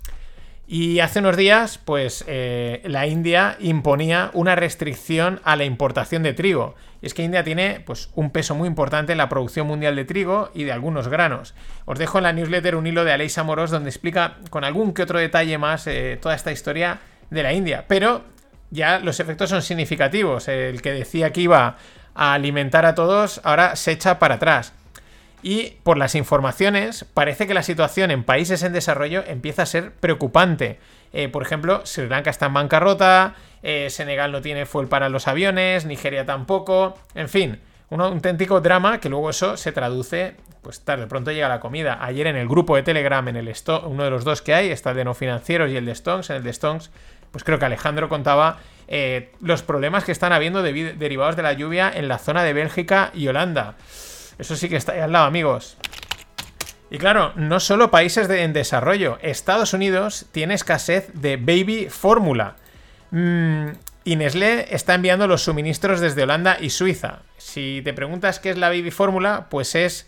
Y hace unos días, pues eh, la India imponía una restricción a la importación de trigo. Y es que India tiene pues, un peso muy importante en la producción mundial de trigo y de algunos granos. Os dejo en la newsletter un hilo de Aleisa Moros donde explica con algún que otro detalle más eh, toda esta historia de la India. Pero ya los efectos son significativos. El que decía que iba a alimentar a todos ahora se echa para atrás. Y por las informaciones, parece que la situación en países en desarrollo empieza a ser preocupante. Eh, por ejemplo, Sri Lanka está en bancarrota, eh, Senegal no tiene fuel para los aviones, Nigeria tampoco, en fin, un auténtico drama que luego eso se traduce, pues tarde pronto llega la comida. Ayer en el grupo de Telegram, en el uno de los dos que hay, está el de no financieros y el de Stonks, en el de Stonks, pues creo que Alejandro contaba eh, los problemas que están habiendo derivados de la lluvia en la zona de Bélgica y Holanda. Eso sí que está ahí al lado, amigos. Y claro, no solo países en desarrollo. Estados Unidos tiene escasez de baby fórmula. Mm, y Nestlé está enviando los suministros desde Holanda y Suiza. Si te preguntas qué es la baby fórmula, pues es,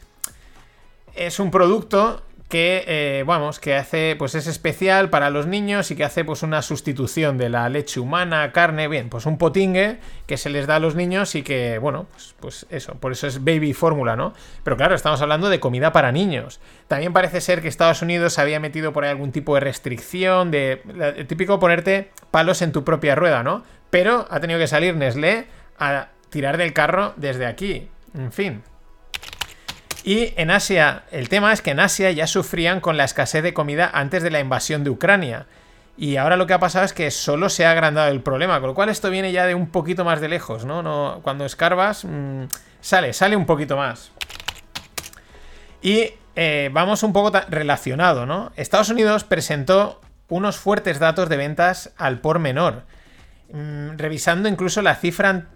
es un producto que, eh, vamos, que hace, pues es especial para los niños y que hace pues una sustitución de la leche humana, carne, bien, pues un potingue que se les da a los niños y que, bueno, pues, pues eso, por eso es baby fórmula, ¿no? Pero claro, estamos hablando de comida para niños. También parece ser que Estados Unidos había metido por ahí algún tipo de restricción, de, típico ponerte palos en tu propia rueda, ¿no? Pero ha tenido que salir Nestlé a tirar del carro desde aquí. En fin. Y en Asia, el tema es que en Asia ya sufrían con la escasez de comida antes de la invasión de Ucrania. Y ahora lo que ha pasado es que solo se ha agrandado el problema, con lo cual esto viene ya de un poquito más de lejos, ¿no? no cuando escarbas, mmm, sale, sale un poquito más. Y eh, vamos un poco relacionado, ¿no? Estados Unidos presentó unos fuertes datos de ventas al por menor, mmm, revisando incluso la cifra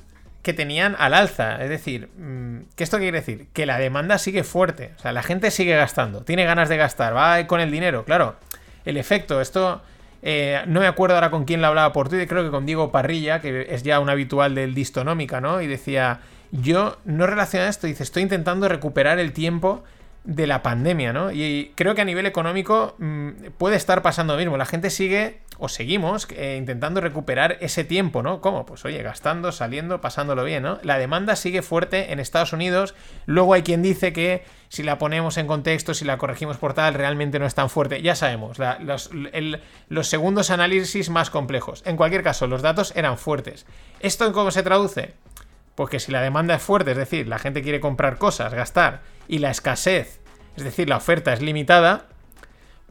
que tenían al alza. Es decir, mm, ¿qué esto quiere decir? Que la demanda sigue fuerte. O sea, la gente sigue gastando, tiene ganas de gastar, va con el dinero, claro. El efecto, esto. Eh, no me acuerdo ahora con quién lo hablaba por Twitter, creo que con Diego Parrilla, que es ya un habitual del Distonómica, ¿no? Y decía, yo no relaciono esto, dice, estoy intentando recuperar el tiempo de la pandemia, ¿no? Y creo que a nivel económico mm, puede estar pasando lo mismo. La gente sigue o seguimos eh, intentando recuperar ese tiempo, ¿no? ¿Cómo? Pues oye, gastando, saliendo, pasándolo bien, ¿no? La demanda sigue fuerte en Estados Unidos. Luego hay quien dice que si la ponemos en contexto, si la corregimos por tal, realmente no es tan fuerte. Ya sabemos, los, los segundos análisis más complejos. En cualquier caso, los datos eran fuertes. ¿Esto en cómo se traduce? Porque si la demanda es fuerte, es decir, la gente quiere comprar cosas, gastar, y la escasez, es decir, la oferta es limitada,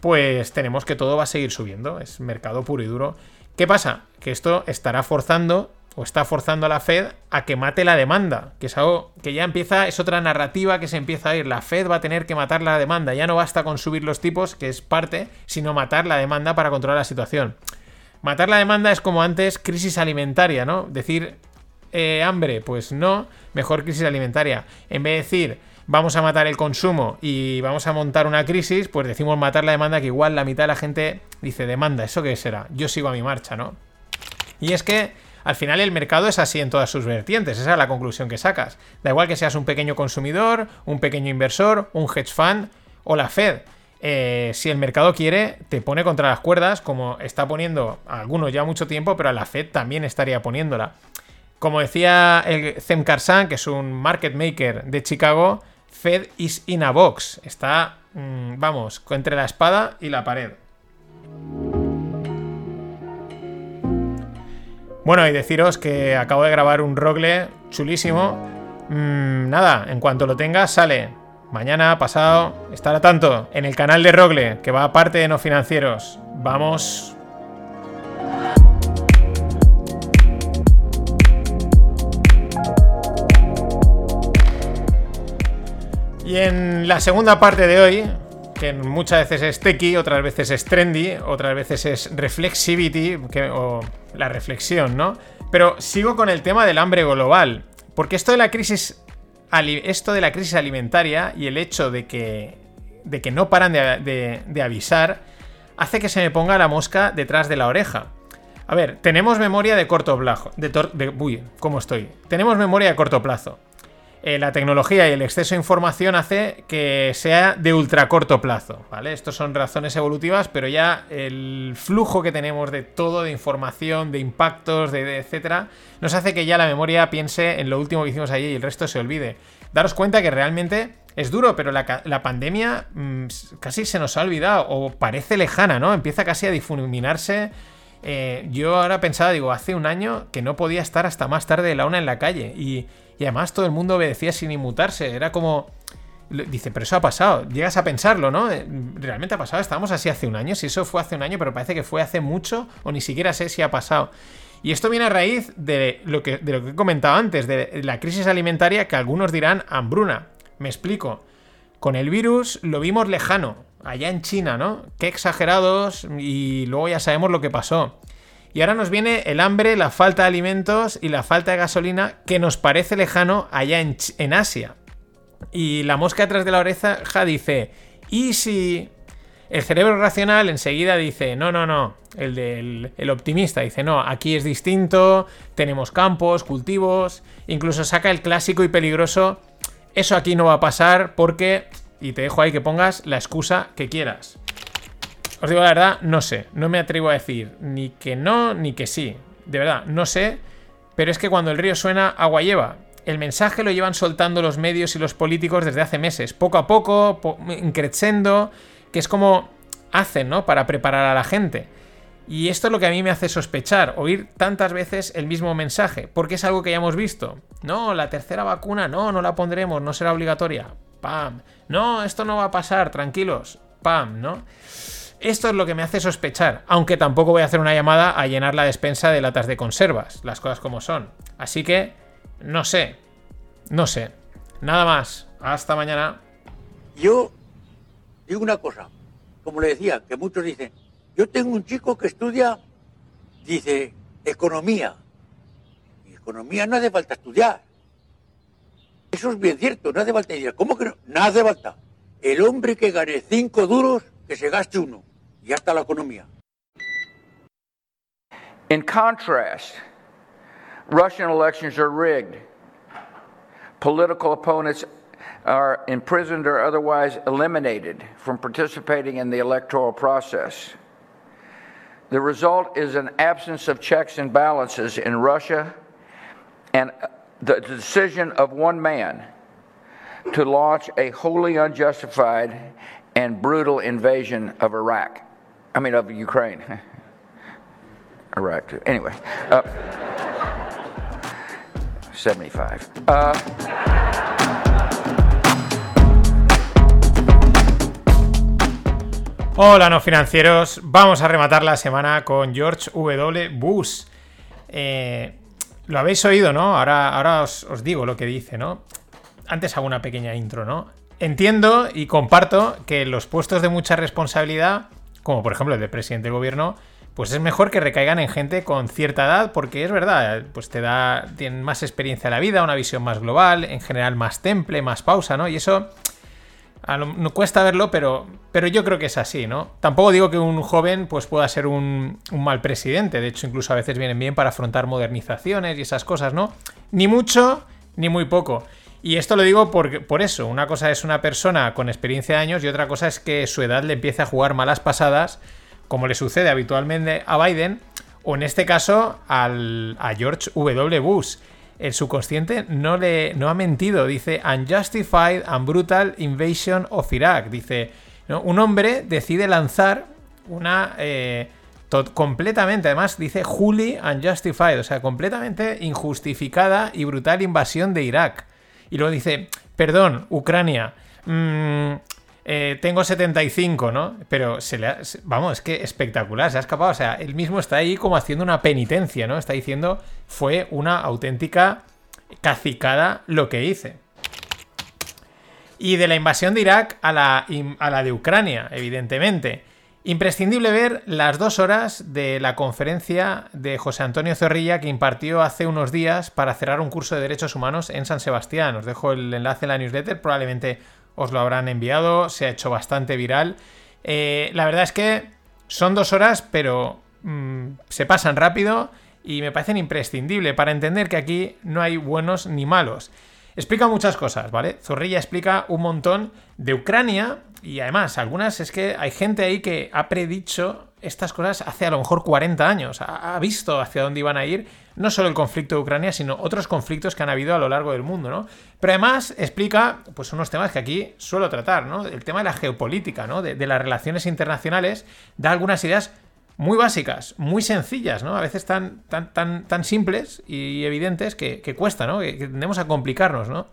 pues tenemos que todo va a seguir subiendo. Es mercado puro y duro. ¿Qué pasa? Que esto estará forzando o está forzando a la Fed a que mate la demanda, que es algo que ya empieza, es otra narrativa que se empieza a ir. La Fed va a tener que matar la demanda, ya no basta con subir los tipos, que es parte, sino matar la demanda para controlar la situación. Matar la demanda es como antes crisis alimentaria, ¿no? Decir eh, hambre, pues no, mejor crisis alimentaria. En vez de decir vamos a matar el consumo y vamos a montar una crisis, pues decimos matar la demanda, que igual la mitad de la gente dice demanda, ¿eso qué será? Yo sigo a mi marcha, ¿no? Y es que al final el mercado es así en todas sus vertientes, esa es la conclusión que sacas. Da igual que seas un pequeño consumidor, un pequeño inversor, un hedge fund o la Fed. eh, si el mercado quiere, te pone contra las cuerdas, como está poniendo algunos ya mucho tiempo, pero a la Fed también estaría poniéndola. Como decía el Zem Karsan, que es un market maker de Chicago, Fed is in a box. Está, mm, vamos, entre la espada y la pared. Bueno, y deciros que acabo de grabar un rogle chulísimo. Mm, nada, en cuanto lo tenga, sale. Mañana, pasado, estará tanto en el canal de Rogle, que va aparte de no financieros. Vamos. Y en la segunda parte de hoy, que muchas veces es techie, otras veces es trendy, otras veces es reflexivity, o la reflexión, ¿no? Pero sigo con el tema del hambre global, porque esto de la crisis esto de la crisis alimentaria y el hecho de que, de que no paran de, avisar hace que se me ponga la mosca detrás de la oreja. A ver, tenemos memoria de corto plazo. De, uy, ¿cómo estoy? Tenemos memoria de corto plazo. Eh, la tecnología y el exceso de información hace que sea de ultra corto plazo, ¿vale? Estos son razones evolutivas, pero ya el flujo que tenemos de todo, de información, de impactos, de, etcétera, nos hace que ya la memoria piense en lo último que hicimos allí y el resto se olvide. Daros cuenta que realmente es duro, pero la, pandemia mm, casi se nos ha olvidado o parece lejana, ¿no? Empieza casi a difuminarse. Eh, yo ahora pensaba, digo, hace un año que no podía estar hasta más tarde de la una en la calle y y además todo el mundo obedecía sin inmutarse. Era como. Dice, pero eso ha pasado. Llegas a pensarlo, ¿no? Eh, realmente ha pasado. Estábamos así hace un año. Si eso fue hace un año, pero parece que fue hace mucho o ni siquiera sé si ha pasado. Y esto viene a raíz de lo que, de lo que he comentado antes, de la crisis alimentaria que algunos dirán hambruna. Me explico. Con el virus lo vimos lejano, allá en China, ¿no? Qué exagerados y luego ya sabemos lo que pasó. Y ahora nos viene el hambre, la falta de alimentos y la falta de gasolina que nos parece lejano allá en, Asia. Y la mosca detrás de la oreja dice, ¿y si el cerebro racional enseguida dice, no, no, no, el del el optimista dice, no, aquí es distinto, tenemos campos, cultivos, incluso saca el clásico y peligroso, eso aquí no va a pasar porque, y te dejo ahí que pongas la excusa que quieras. Os digo la verdad, no sé. No me atrevo a decir ni que no ni que sí. De verdad, no sé. Pero es que cuando el río suena, agua lleva. El mensaje lo llevan soltando los medios y los políticos desde hace meses. Poco a poco, increciendo, que es como hacen, ¿no? Para preparar a la gente. Y esto es lo que a mí me hace sospechar, oír tantas veces el mismo mensaje, porque es algo que ya hemos visto. No, la tercera vacuna, no, no la pondremos, no será obligatoria. Pam. No, esto no va a pasar, tranquilos. Pam, ¿no? Esto es lo que me hace sospechar, aunque tampoco voy a hacer una llamada a llenar la despensa de latas de conservas, las cosas como son. Así que, no sé, no sé. Nada más, hasta mañana. Yo digo una cosa, como le decía, que muchos dicen, yo tengo un chico que estudia, dice, economía. Y economía no hace falta estudiar. Eso es bien cierto, no hace falta estudiar. ¿Cómo que no? No hace falta. El hombre que gane cinco duros, que se gaste uno. Ya está la economía. In contrast, Russian elections are rigged. Political opponents are imprisoned or otherwise eliminated from participating in the electoral process. The result is an absence of checks and balances in Russia and uh, the decision of one man to launch a wholly unjustified and brutal invasion of Iraq. I mean, of Ukraine. Iraq, too. Anyway, uh, 75. Uh, Hola, no financieros. Vamos a rematar la semana con George W. Bush. Eh, lo habéis oído, ¿no? Ahora, ahora os, os, digo lo que dice, ¿no? Antes hago una pequeña intro, ¿no? Entiendo y comparto que los puestos de mucha responsabilidad como por ejemplo el de presidente del gobierno, pues es mejor que recaigan en gente con cierta edad, porque es verdad, pues te da, tienen más experiencia de la vida, una visión más global, en general más temple, más pausa, ¿no? Y eso no cuesta verlo, pero, pero yo creo que es así, ¿no? Tampoco digo que un joven pues pueda ser un, un, mal presidente, de hecho incluso a veces vienen bien para afrontar modernizaciones y esas cosas, ¿no? Ni mucho, ni muy poco. Y esto lo digo por, por eso. Una cosa es una persona con experiencia de años y otra cosa es que su edad le empiece a jugar malas pasadas, como le sucede habitualmente a Biden, o en este caso al, a George W. Bush. El subconsciente no le no ha mentido. Dice Unjustified and Brutal Invasion of Iraq. Dice, un hombre decide lanzar una... Eh, completamente, además dice Juli Unjustified, o sea, completamente injustificada y brutal invasión de Irak. Y luego dice, perdón, Ucrania, mm, eh, tengo 75, ¿no? Pero se le ha, vamos, es que espectacular, se ha escapado. O sea, él mismo está ahí como haciendo una penitencia, ¿no? Está diciendo, fue una auténtica cacicada lo que hice. Y de la invasión de Irak a la, a la de Ucrania, evidentemente. Imprescindible ver las dos horas de la conferencia de José Antonio Zorrilla que impartió hace unos días para cerrar un curso de derechos humanos en San Sebastián. Os dejo el enlace en la newsletter, probablemente os lo habrán enviado, se ha hecho bastante viral. Eh, la verdad es que son dos horas, pero mm, se pasan rápido y me parecen imprescindibles para entender que aquí no hay buenos ni malos. Explica muchas cosas, ¿vale? Zorrilla explica un montón de Ucrania y además algunas es que hay gente ahí que ha predicho estas cosas hace a lo mejor 40 años, ha, visto hacia dónde iban a ir no solo el conflicto de Ucrania, sino otros conflictos que han habido a lo largo del mundo, ¿no? Pero además explica pues unos temas que aquí suelo tratar, ¿no? El tema de la geopolítica, ¿no? De, las relaciones internacionales, da algunas ideas muy básicas, muy sencillas, ¿no? A veces tan, tan, tan, tan simples y evidentes que, cuesta, ¿no? Que, tendemos a complicarnos, ¿no?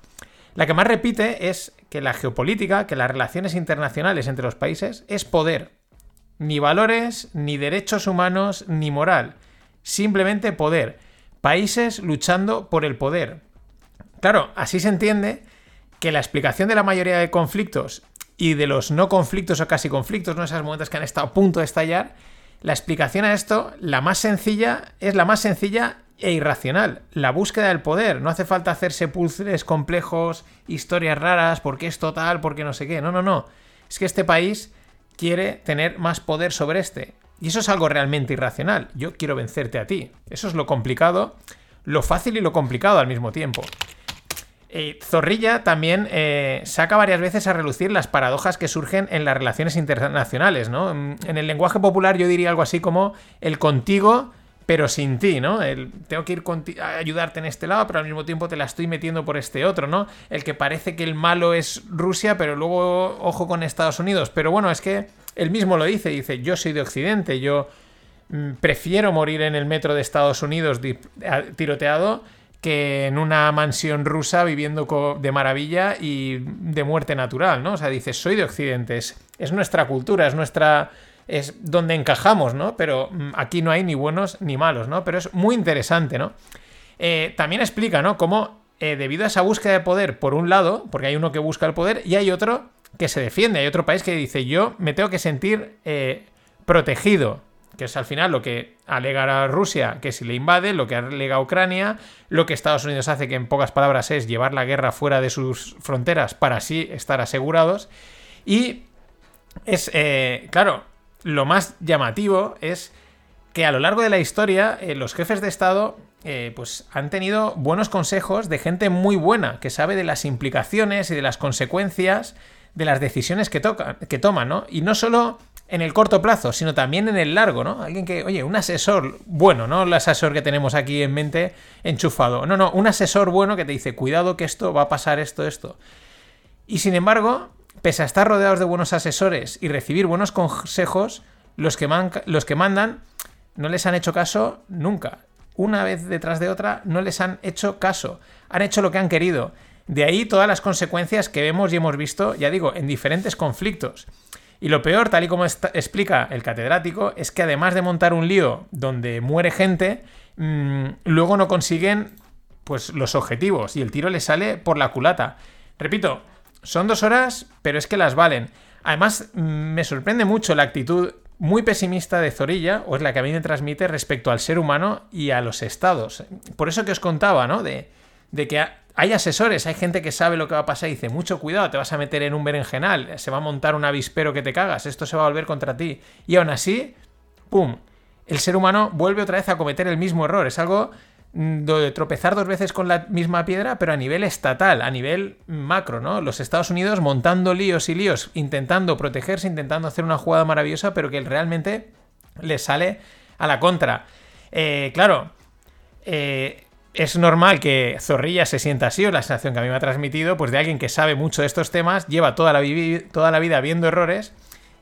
La que más repite es que la geopolítica, que las relaciones internacionales entre los países es poder. Ni valores, ni derechos humanos, ni moral. Simplemente poder. Países luchando por el poder. Claro, así se entiende que la explicación de la mayoría de conflictos y de los no conflictos o casi conflictos, ¿no? Esas momentos que han estado a punto de estallar, la explicación a esto, la más sencilla, es la más sencilla e irracional. La búsqueda del poder. No hace falta hacerse puzzles complejos, historias raras, porque es total, porque no sé qué. No, no, no. Es que este país quiere tener más poder sobre este. Y eso es algo realmente irracional. Yo quiero vencerte a ti. Eso es lo complicado, lo fácil y lo complicado al mismo tiempo. Eh, Zorrilla también eh, saca varias veces a relucir las paradojas que surgen en las relaciones internacionales, ¿no? En el lenguaje popular yo diría algo así como el contigo pero sin ti, ¿no? Tengo que ir a ayudarte en este lado, pero al mismo tiempo te la estoy metiendo por este otro, ¿no? El que parece que el malo es Rusia, pero luego ojo con Estados Unidos. Pero bueno, es que él mismo lo dice, dice, yo soy de Occidente, yo mm, prefiero morir en el metro de Estados Unidos tiroteado que en una mansión rusa viviendo de maravilla y de muerte natural, ¿no? O sea, dice, soy de Occidente, es nuestra cultura, es nuestra es donde encajamos, ¿no? Pero mm, aquí no hay ni buenos ni malos, ¿no? Pero es muy interesante, ¿no? Eh, también explica, ¿no? Cómo eh, debido a esa búsqueda de poder, por un lado, porque hay uno que busca el poder y hay otro que se defiende, hay otro país que dice, yo me tengo que sentir eh, protegido, que es al final lo que alega a Rusia, que si le invade, lo que alega Ucrania, lo que Estados Unidos hace, que en pocas palabras es llevar la guerra fuera de sus fronteras para así estar asegurados. Y es, claro, lo más llamativo es que a lo largo de la historia eh, los jefes de Estado eh, pues han tenido buenos consejos de gente muy buena, que sabe de las implicaciones y de las consecuencias de las decisiones que, que toman, ¿no? Y no solo en el corto plazo, sino también en el largo, ¿no? Alguien que, oye, un asesor bueno, no el asesor que tenemos aquí en mente enchufado, no, no, un asesor bueno que te dice, cuidado que esto va a pasar esto, esto. Y sin embargo, pese a estar rodeados de buenos asesores y recibir buenos consejos, los que, los que mandan no les han hecho caso nunca. Una vez detrás de otra no les han hecho caso. Han hecho lo que han querido. De ahí todas las consecuencias que vemos y hemos visto, ya digo, en diferentes conflictos. Y lo peor, tal y como explica el catedrático, es que además de montar un lío donde muere gente, mm, luego no consiguen pues los objetivos y el tiro les sale por la culata. Repito, son dos horas, pero es que las valen. Además, mm, me sorprende mucho la actitud muy pesimista de Zorilla, o es la que a mí me transmite respecto al ser humano y a los estados. Por eso que os contaba, ¿no? De, de que hay asesores, hay gente que sabe lo que va a pasar y dice, mucho cuidado, te vas a meter en un berenjenal, se va a montar un avispero que te cagas, esto se va a volver contra ti. Y aún así, ¡pum! El ser humano vuelve otra vez a cometer el mismo error. Es algo de tropezar dos veces con la misma piedra, pero a nivel estatal, a nivel macro, ¿no? Los Estados Unidos montando líos y líos, intentando protegerse, intentando hacer una jugada maravillosa, pero que realmente les sale a la contra. Eh, claro, eh, es normal que Zorrilla se sienta así, o la sensación que a mí me ha transmitido, pues de alguien que sabe mucho de estos temas, lleva toda la, toda la vida viendo errores,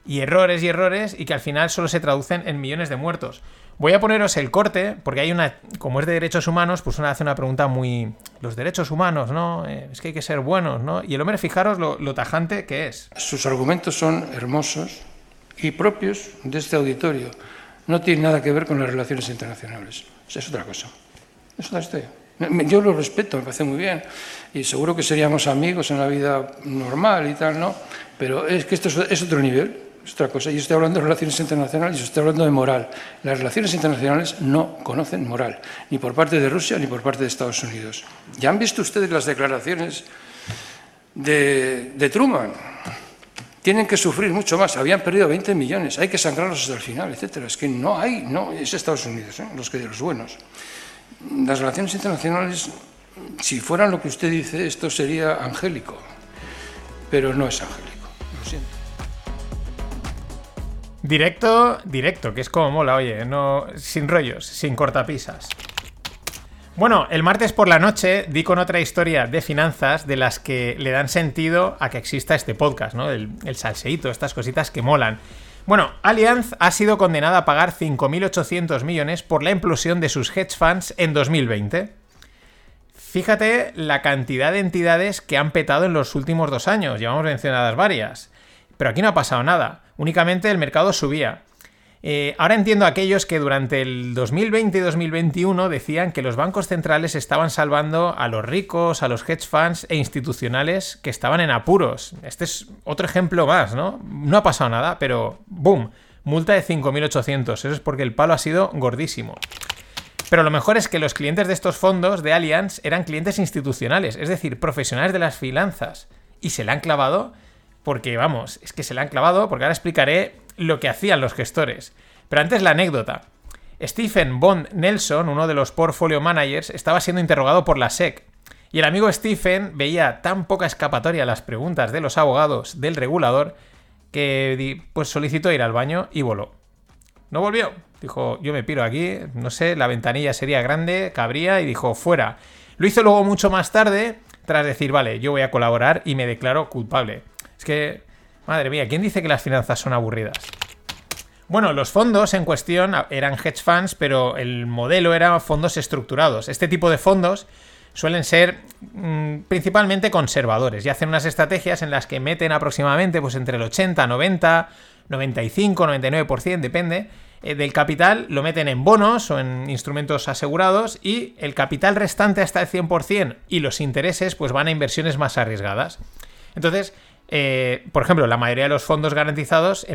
y errores y errores, y que al final solo se traducen en millones de muertos. Voy a poneros el corte, porque hay una, como es de derechos humanos, pues una hace una pregunta muy... Los derechos humanos, ¿no? Eh, es que hay que ser buenos, ¿no? Y el hombre, fijaros lo, lo tajante que es. Sus argumentos son hermosos y propios de este auditorio. No tienen nada que ver con las relaciones internacionales. Es otra cosa. Es otra historia. Yo lo respeto, me parece muy bien. Y seguro que seríamos amigos en la vida normal y tal, ¿no? Pero es que esto es, es otro nivel es otra cosa. Yo estoy hablando de relaciones internacionales y estoy hablando de moral. Las relaciones internacionales no conocen moral, ni por parte de Rusia ni por parte de Estados Unidos. ¿Ya han visto ustedes las declaraciones de, de Truman? Tienen que sufrir mucho más. Habían perdido 20 millones. Hay que sangrarlos hasta el final, etcétera. Es que no hay, no, es Estados Unidos, ¿eh? los que los buenos. Las relaciones internacionales, si fueran lo que usted dice, esto sería angélico, pero no es angélico. Lo siento. Directo, directo, que es como mola, oye, no sin rollos, sin cortapisas. Bueno, el martes por la noche di con otra historia de finanzas de las que le dan sentido a que exista este podcast, ¿no? El, el salseíto, estas cositas que molan. Bueno, Allianz ha sido condenada a pagar 5.800 millones por la implosión de sus hedge funds en 2020. Fíjate la cantidad de entidades que han petado en los últimos dos años, llevamos mencionadas varias. Pero aquí no ha pasado nada, únicamente el mercado subía. Eh, ahora entiendo a aquellos que durante el 2020 y 2021 decían que los bancos centrales estaban salvando a los ricos, a los hedge funds e institucionales que estaban en apuros. Este es otro ejemplo más, ¿no? No ha pasado nada, pero ¡boom! Multa de 5.800. Eso es porque el palo ha sido gordísimo. Pero lo mejor es que los clientes de estos fondos de Allianz eran clientes institucionales, es decir, profesionales de las finanzas. Y se le han clavado porque vamos, es que se le han clavado, porque ahora explicaré lo que hacían los gestores. Pero antes la anécdota. Stephen Bond Nelson, uno de los portfolio managers, estaba siendo interrogado por la SEC. Y el amigo Stephen veía tan poca escapatoria a las preguntas de los abogados del regulador que pues solicitó ir al baño y voló. No volvió. Dijo, yo me piro aquí, no sé, la ventanilla sería grande, cabría y dijo, fuera. Lo hizo luego mucho más tarde, tras decir, vale, yo voy a colaborar y me declaro culpable. Es que, madre mía, ¿quién dice que las finanzas son aburridas? Bueno, los fondos en cuestión eran hedge funds, pero el modelo era fondos estructurados. Este tipo de fondos suelen ser mm, principalmente conservadores y hacen unas estrategias en las que meten aproximadamente pues, entre el 80, 90, 95, 99%, depende, eh, del capital, lo meten en bonos o en instrumentos asegurados y el capital restante hasta el 100% y los intereses pues van a inversiones más arriesgadas. Entonces, eh, por ejemplo, la mayoría de los fondos garantizados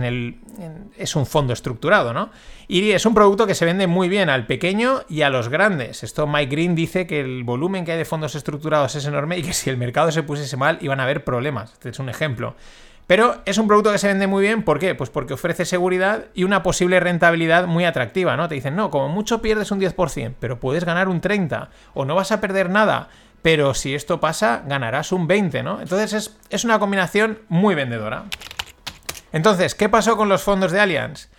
es un fondo estructurado, ¿no? Y es un producto que se vende muy bien al pequeño y a los grandes. Esto Mike Green dice que el volumen que hay de fondos estructurados es enorme y que si el mercado se pusiese mal iban a haber problemas. Este es un ejemplo. Pero es un producto que se vende muy bien, ¿por qué? Pues porque ofrece seguridad y una posible rentabilidad muy atractiva, ¿no? Te dicen, no, como mucho pierdes un 10%, pero puedes ganar un 30%, o no vas a perder nada, pero si esto pasa, ganarás un 20, ¿no? Entonces es, una combinación muy vendedora. Entonces, ¿qué pasó con los fondos de Allianz?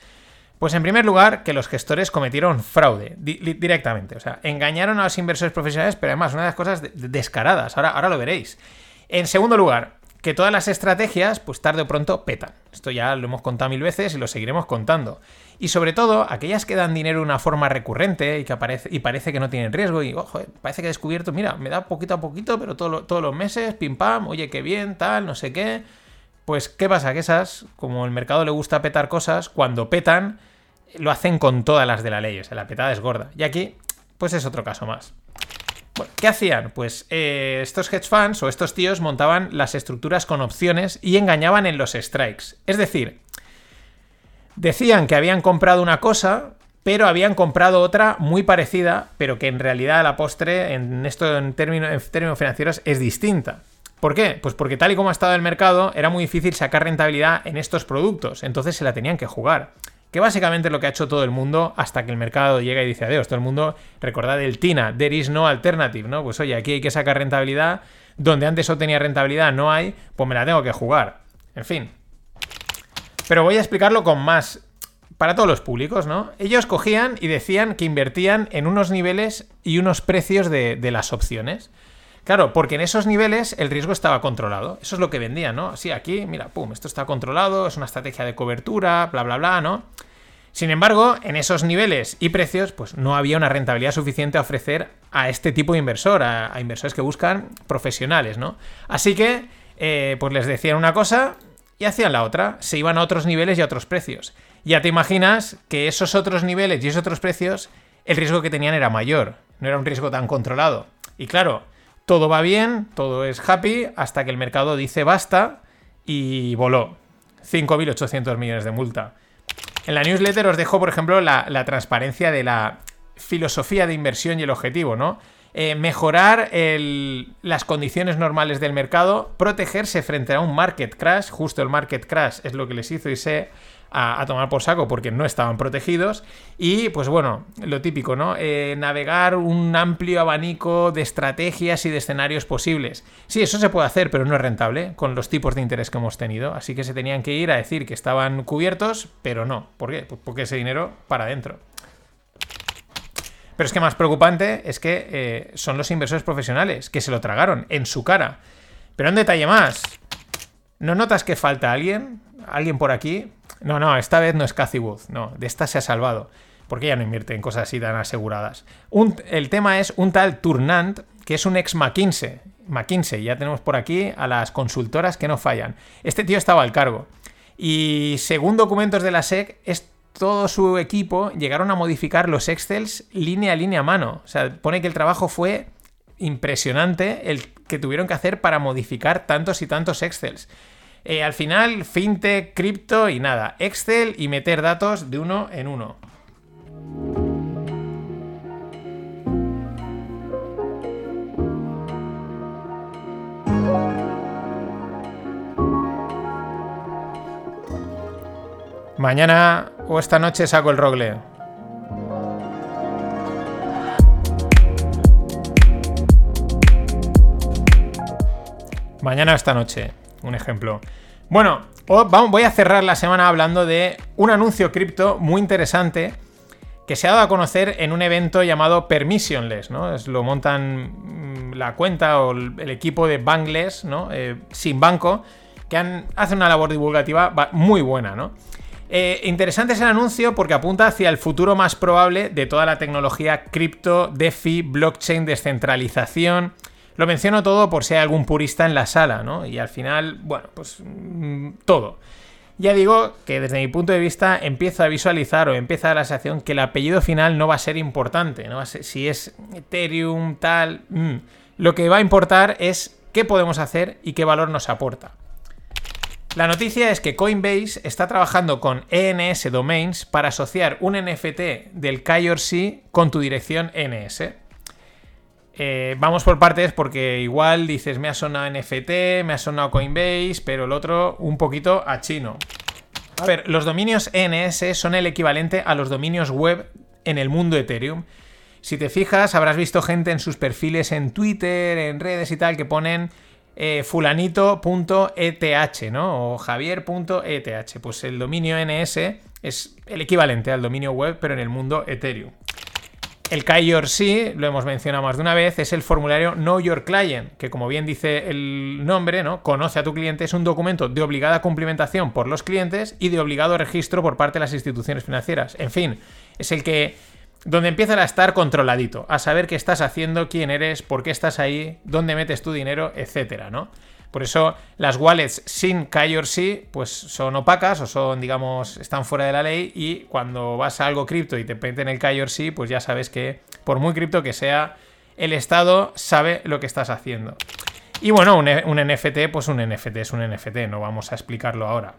Pues en primer lugar, que los gestores cometieron fraude directamente. O sea, engañaron a los inversores profesionales, pero además una de las cosas descaradas. Ahora, ahora lo veréis. En segundo lugar, que todas las estrategias, pues tarde o pronto petan. Esto ya lo hemos contado mil veces y lo seguiremos contando. Y sobre todo, aquellas que dan dinero de una forma recurrente y que aparece, y parece que no tienen riesgo y, ojo, parece que he descubierto, mira, me da poquito a poquito, pero todos los meses, pim pam, oye, qué bien, tal, no sé qué. Pues, ¿qué pasa? Que esas, como el mercado le gusta petar cosas, cuando petan, lo hacen con todas las de la ley, o sea, la petada es gorda. Y aquí, pues es otro caso más. Bueno, ¿Qué hacían? Pues eh, estos hedge funds o estos tíos montaban las estructuras con opciones y engañaban en los strikes. Es decir, Decían que habían comprado una cosa, pero habían comprado otra muy parecida, pero que en realidad a la postre, en esto en términos, financieros, es distinta. ¿Por qué? Pues porque tal y como ha estado el mercado, era muy difícil sacar rentabilidad en estos productos, entonces se la tenían que jugar. Que básicamente lo que ha hecho todo el mundo hasta que el mercado llega y dice adiós. Todo el mundo, recordad el TINA, there is no alternative, ¿no? Pues oye, aquí hay que sacar rentabilidad, donde antes no tenía rentabilidad, no hay, pues me la tengo que jugar. En fin. Pero voy a explicarlo con más para todos los públicos, ¿no? Ellos cogían y decían que invertían en unos niveles y unos precios de, las opciones. Claro, porque en esos niveles el riesgo estaba controlado. Eso es lo que vendían, ¿no? Así aquí, mira, pum, esto está controlado, es una estrategia de cobertura, bla, bla, bla, ¿no? Sin embargo, en esos niveles y precios, pues no había una rentabilidad suficiente a ofrecer a este tipo de inversor, a, inversores que buscan profesionales, ¿no? Así que, eh, pues les decían una cosa y hacían la otra, se iban a otros niveles y a otros precios. Ya te imaginas que esos otros niveles y esos otros precios, el riesgo que tenían era mayor, no era un riesgo tan controlado. Y claro, todo va bien, todo es happy, hasta que el mercado dice basta y voló. 5.800 millones de multa. En la newsletter os dejo, por ejemplo, la, transparencia de la filosofía de inversión y el objetivo, ¿no? Eh, mejorar las condiciones normales del mercado, protegerse frente a un market crash, justo el market crash es lo que les hizo irse a, tomar por saco porque no estaban protegidos, y pues bueno, lo típico, ¿no? Eh, navegar un amplio abanico de estrategias y de escenarios posibles. Sí, eso se puede hacer, pero no es rentable con los tipos de interés que hemos tenido, así que se tenían que ir a decir que estaban cubiertos, pero no. ¿Por qué? Pues porque ese dinero para adentro. Pero es que más preocupante es que eh, son los inversores profesionales, que se lo tragaron en su cara. Pero un detalle más. ¿No notas que falta alguien? ¿Alguien por aquí? No, no, esta vez no es Cathy Wood. No, de esta se ha salvado. Porque ella no invierte en cosas así tan aseguradas. El tema es un tal Turnant, que es un ex McKinsey. McKinsey, ya tenemos por aquí a las consultoras que no fallan. Este tío estaba al cargo. Y según documentos de la SEC, es todo su equipo llegaron a modificar los Excels línea a línea a mano. O sea, pone que el trabajo fue impresionante el que tuvieron que hacer para modificar tantos y tantos Excels. Eh, al final, fintech, cripto y nada, Excel y meter datos de uno en uno. Mañana o esta noche saco el rogle. Mañana o esta noche, un ejemplo. Bueno, voy a cerrar la semana hablando de un anuncio cripto muy interesante que se ha dado a conocer en un evento llamado Permissionless, ¿no? Es, lo montan mm, la cuenta o el equipo de Bankless, ¿no? Eh, sin banco, que han, hacen una labor divulgativa muy buena, ¿no? Eh, interesante es el anuncio porque apunta hacia el futuro más probable de toda la tecnología cripto, DeFi, blockchain, descentralización. Lo menciono todo por si hay algún purista en la sala, ¿no? Y al final, bueno, pues mm, todo. Ya digo que desde mi punto de vista empiezo a visualizar o empieza la sensación que el apellido final no va a ser importante, ¿no? si es Ethereum, tal... Mm. Lo que va a importar es qué podemos hacer y qué valor nos aporta. La noticia es que Coinbase está trabajando con ENS Domains para asociar un NFT del KYC con tu dirección ENS. Eh, vamos por partes porque igual dices me ha sonado NFT, me ha sonado Coinbase, pero el otro un poquito a chino. A ver, los dominios ENS son el equivalente a los dominios web en el mundo Ethereum. Si te fijas, habrás visto gente en sus perfiles en Twitter, en redes y tal, que ponen eh, fulanito.eth, ¿no? O javier.eth. Pues el dominio NS es el equivalente al dominio web, pero en el mundo Ethereum. El KYC, lo hemos mencionado más de una vez, es el formulario Know Your Client, que como bien dice el nombre, ¿no? Conoce a tu cliente, es un documento de obligada cumplimentación por los clientes y de obligado registro por parte de las instituciones financieras. En fin, es el que donde empieza a estar controladito, a saber qué estás haciendo, quién eres, por qué estás ahí, dónde metes tu dinero, etcétera, ¿no? Por eso las wallets sin KYC pues son opacas o son, digamos, están fuera de la ley y cuando vas a algo cripto y te meten el KYC, pues ya sabes que por muy cripto que sea, el Estado sabe lo que estás haciendo. Y bueno, un, un NFT, pues un NFT es un NFT, no vamos a explicarlo ahora.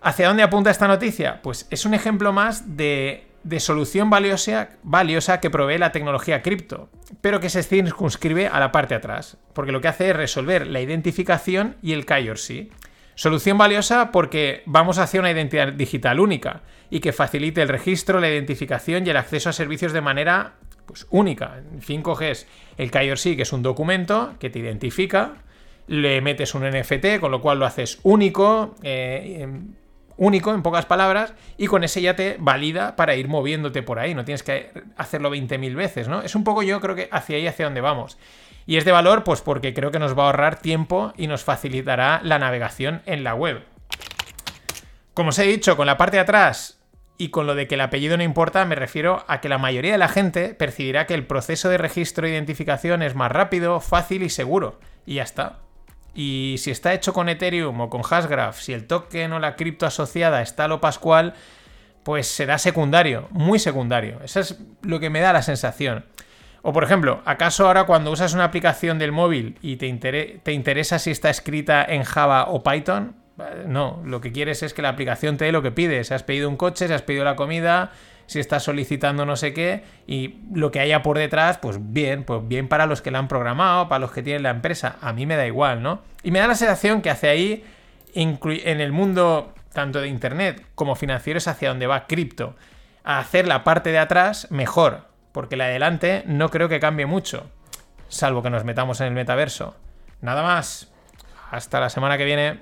¿Hacia dónde apunta esta noticia? Pues es un ejemplo más de de solución valiosa, valiosa que provee la tecnología cripto, pero que se circunscribe a la parte atrás, porque lo que hace es resolver la identificación y el KYC. Solución valiosa porque vamos hacia una identidad digital única y que facilite el registro, la identificación y el acceso a servicios de manera pues, única. En fin, coges el KYC, que es un documento que te identifica, le metes un NFT, con lo cual lo haces único, eh, único en pocas palabras, y con ese ya te valida para ir moviéndote por ahí, no tienes que hacerlo 20.000 veces, ¿no? Es un poco yo creo que hacia ahí, hacia donde vamos. Y es de valor, pues porque creo que nos va a ahorrar tiempo y nos facilitará la navegación en la web. Como os he dicho, con la parte de atrás y con lo de que el apellido no importa, me refiero a que la mayoría de la gente percibirá que el proceso de registro e identificación es más rápido, fácil y seguro. Y ya está. Y si está hecho con Ethereum o con Hashgraph, si el token o la cripto asociada está a lo pascual, pues será secundario, muy secundario. Eso es lo que me da la sensación. O por ejemplo, ¿acaso ahora cuando usas una aplicación del móvil y te, te interesa si está escrita en Java o Python? No, lo que quieres es que la aplicación te dé lo que pides. Si has pedido un coche, si has pedido la comida, si estás solicitando no sé qué, y lo que haya por detrás, pues bien, pues bien para los que la han programado, para los que tienen la empresa. A mí me da igual, ¿no? Y me da la sensación que hacia ahí, en el mundo tanto de Internet como financiero, es hacia donde va cripto. A hacer la parte de atrás mejor porque la de adelante no creo que cambie mucho, salvo que nos metamos en el metaverso. Nada más. Hasta la semana que viene.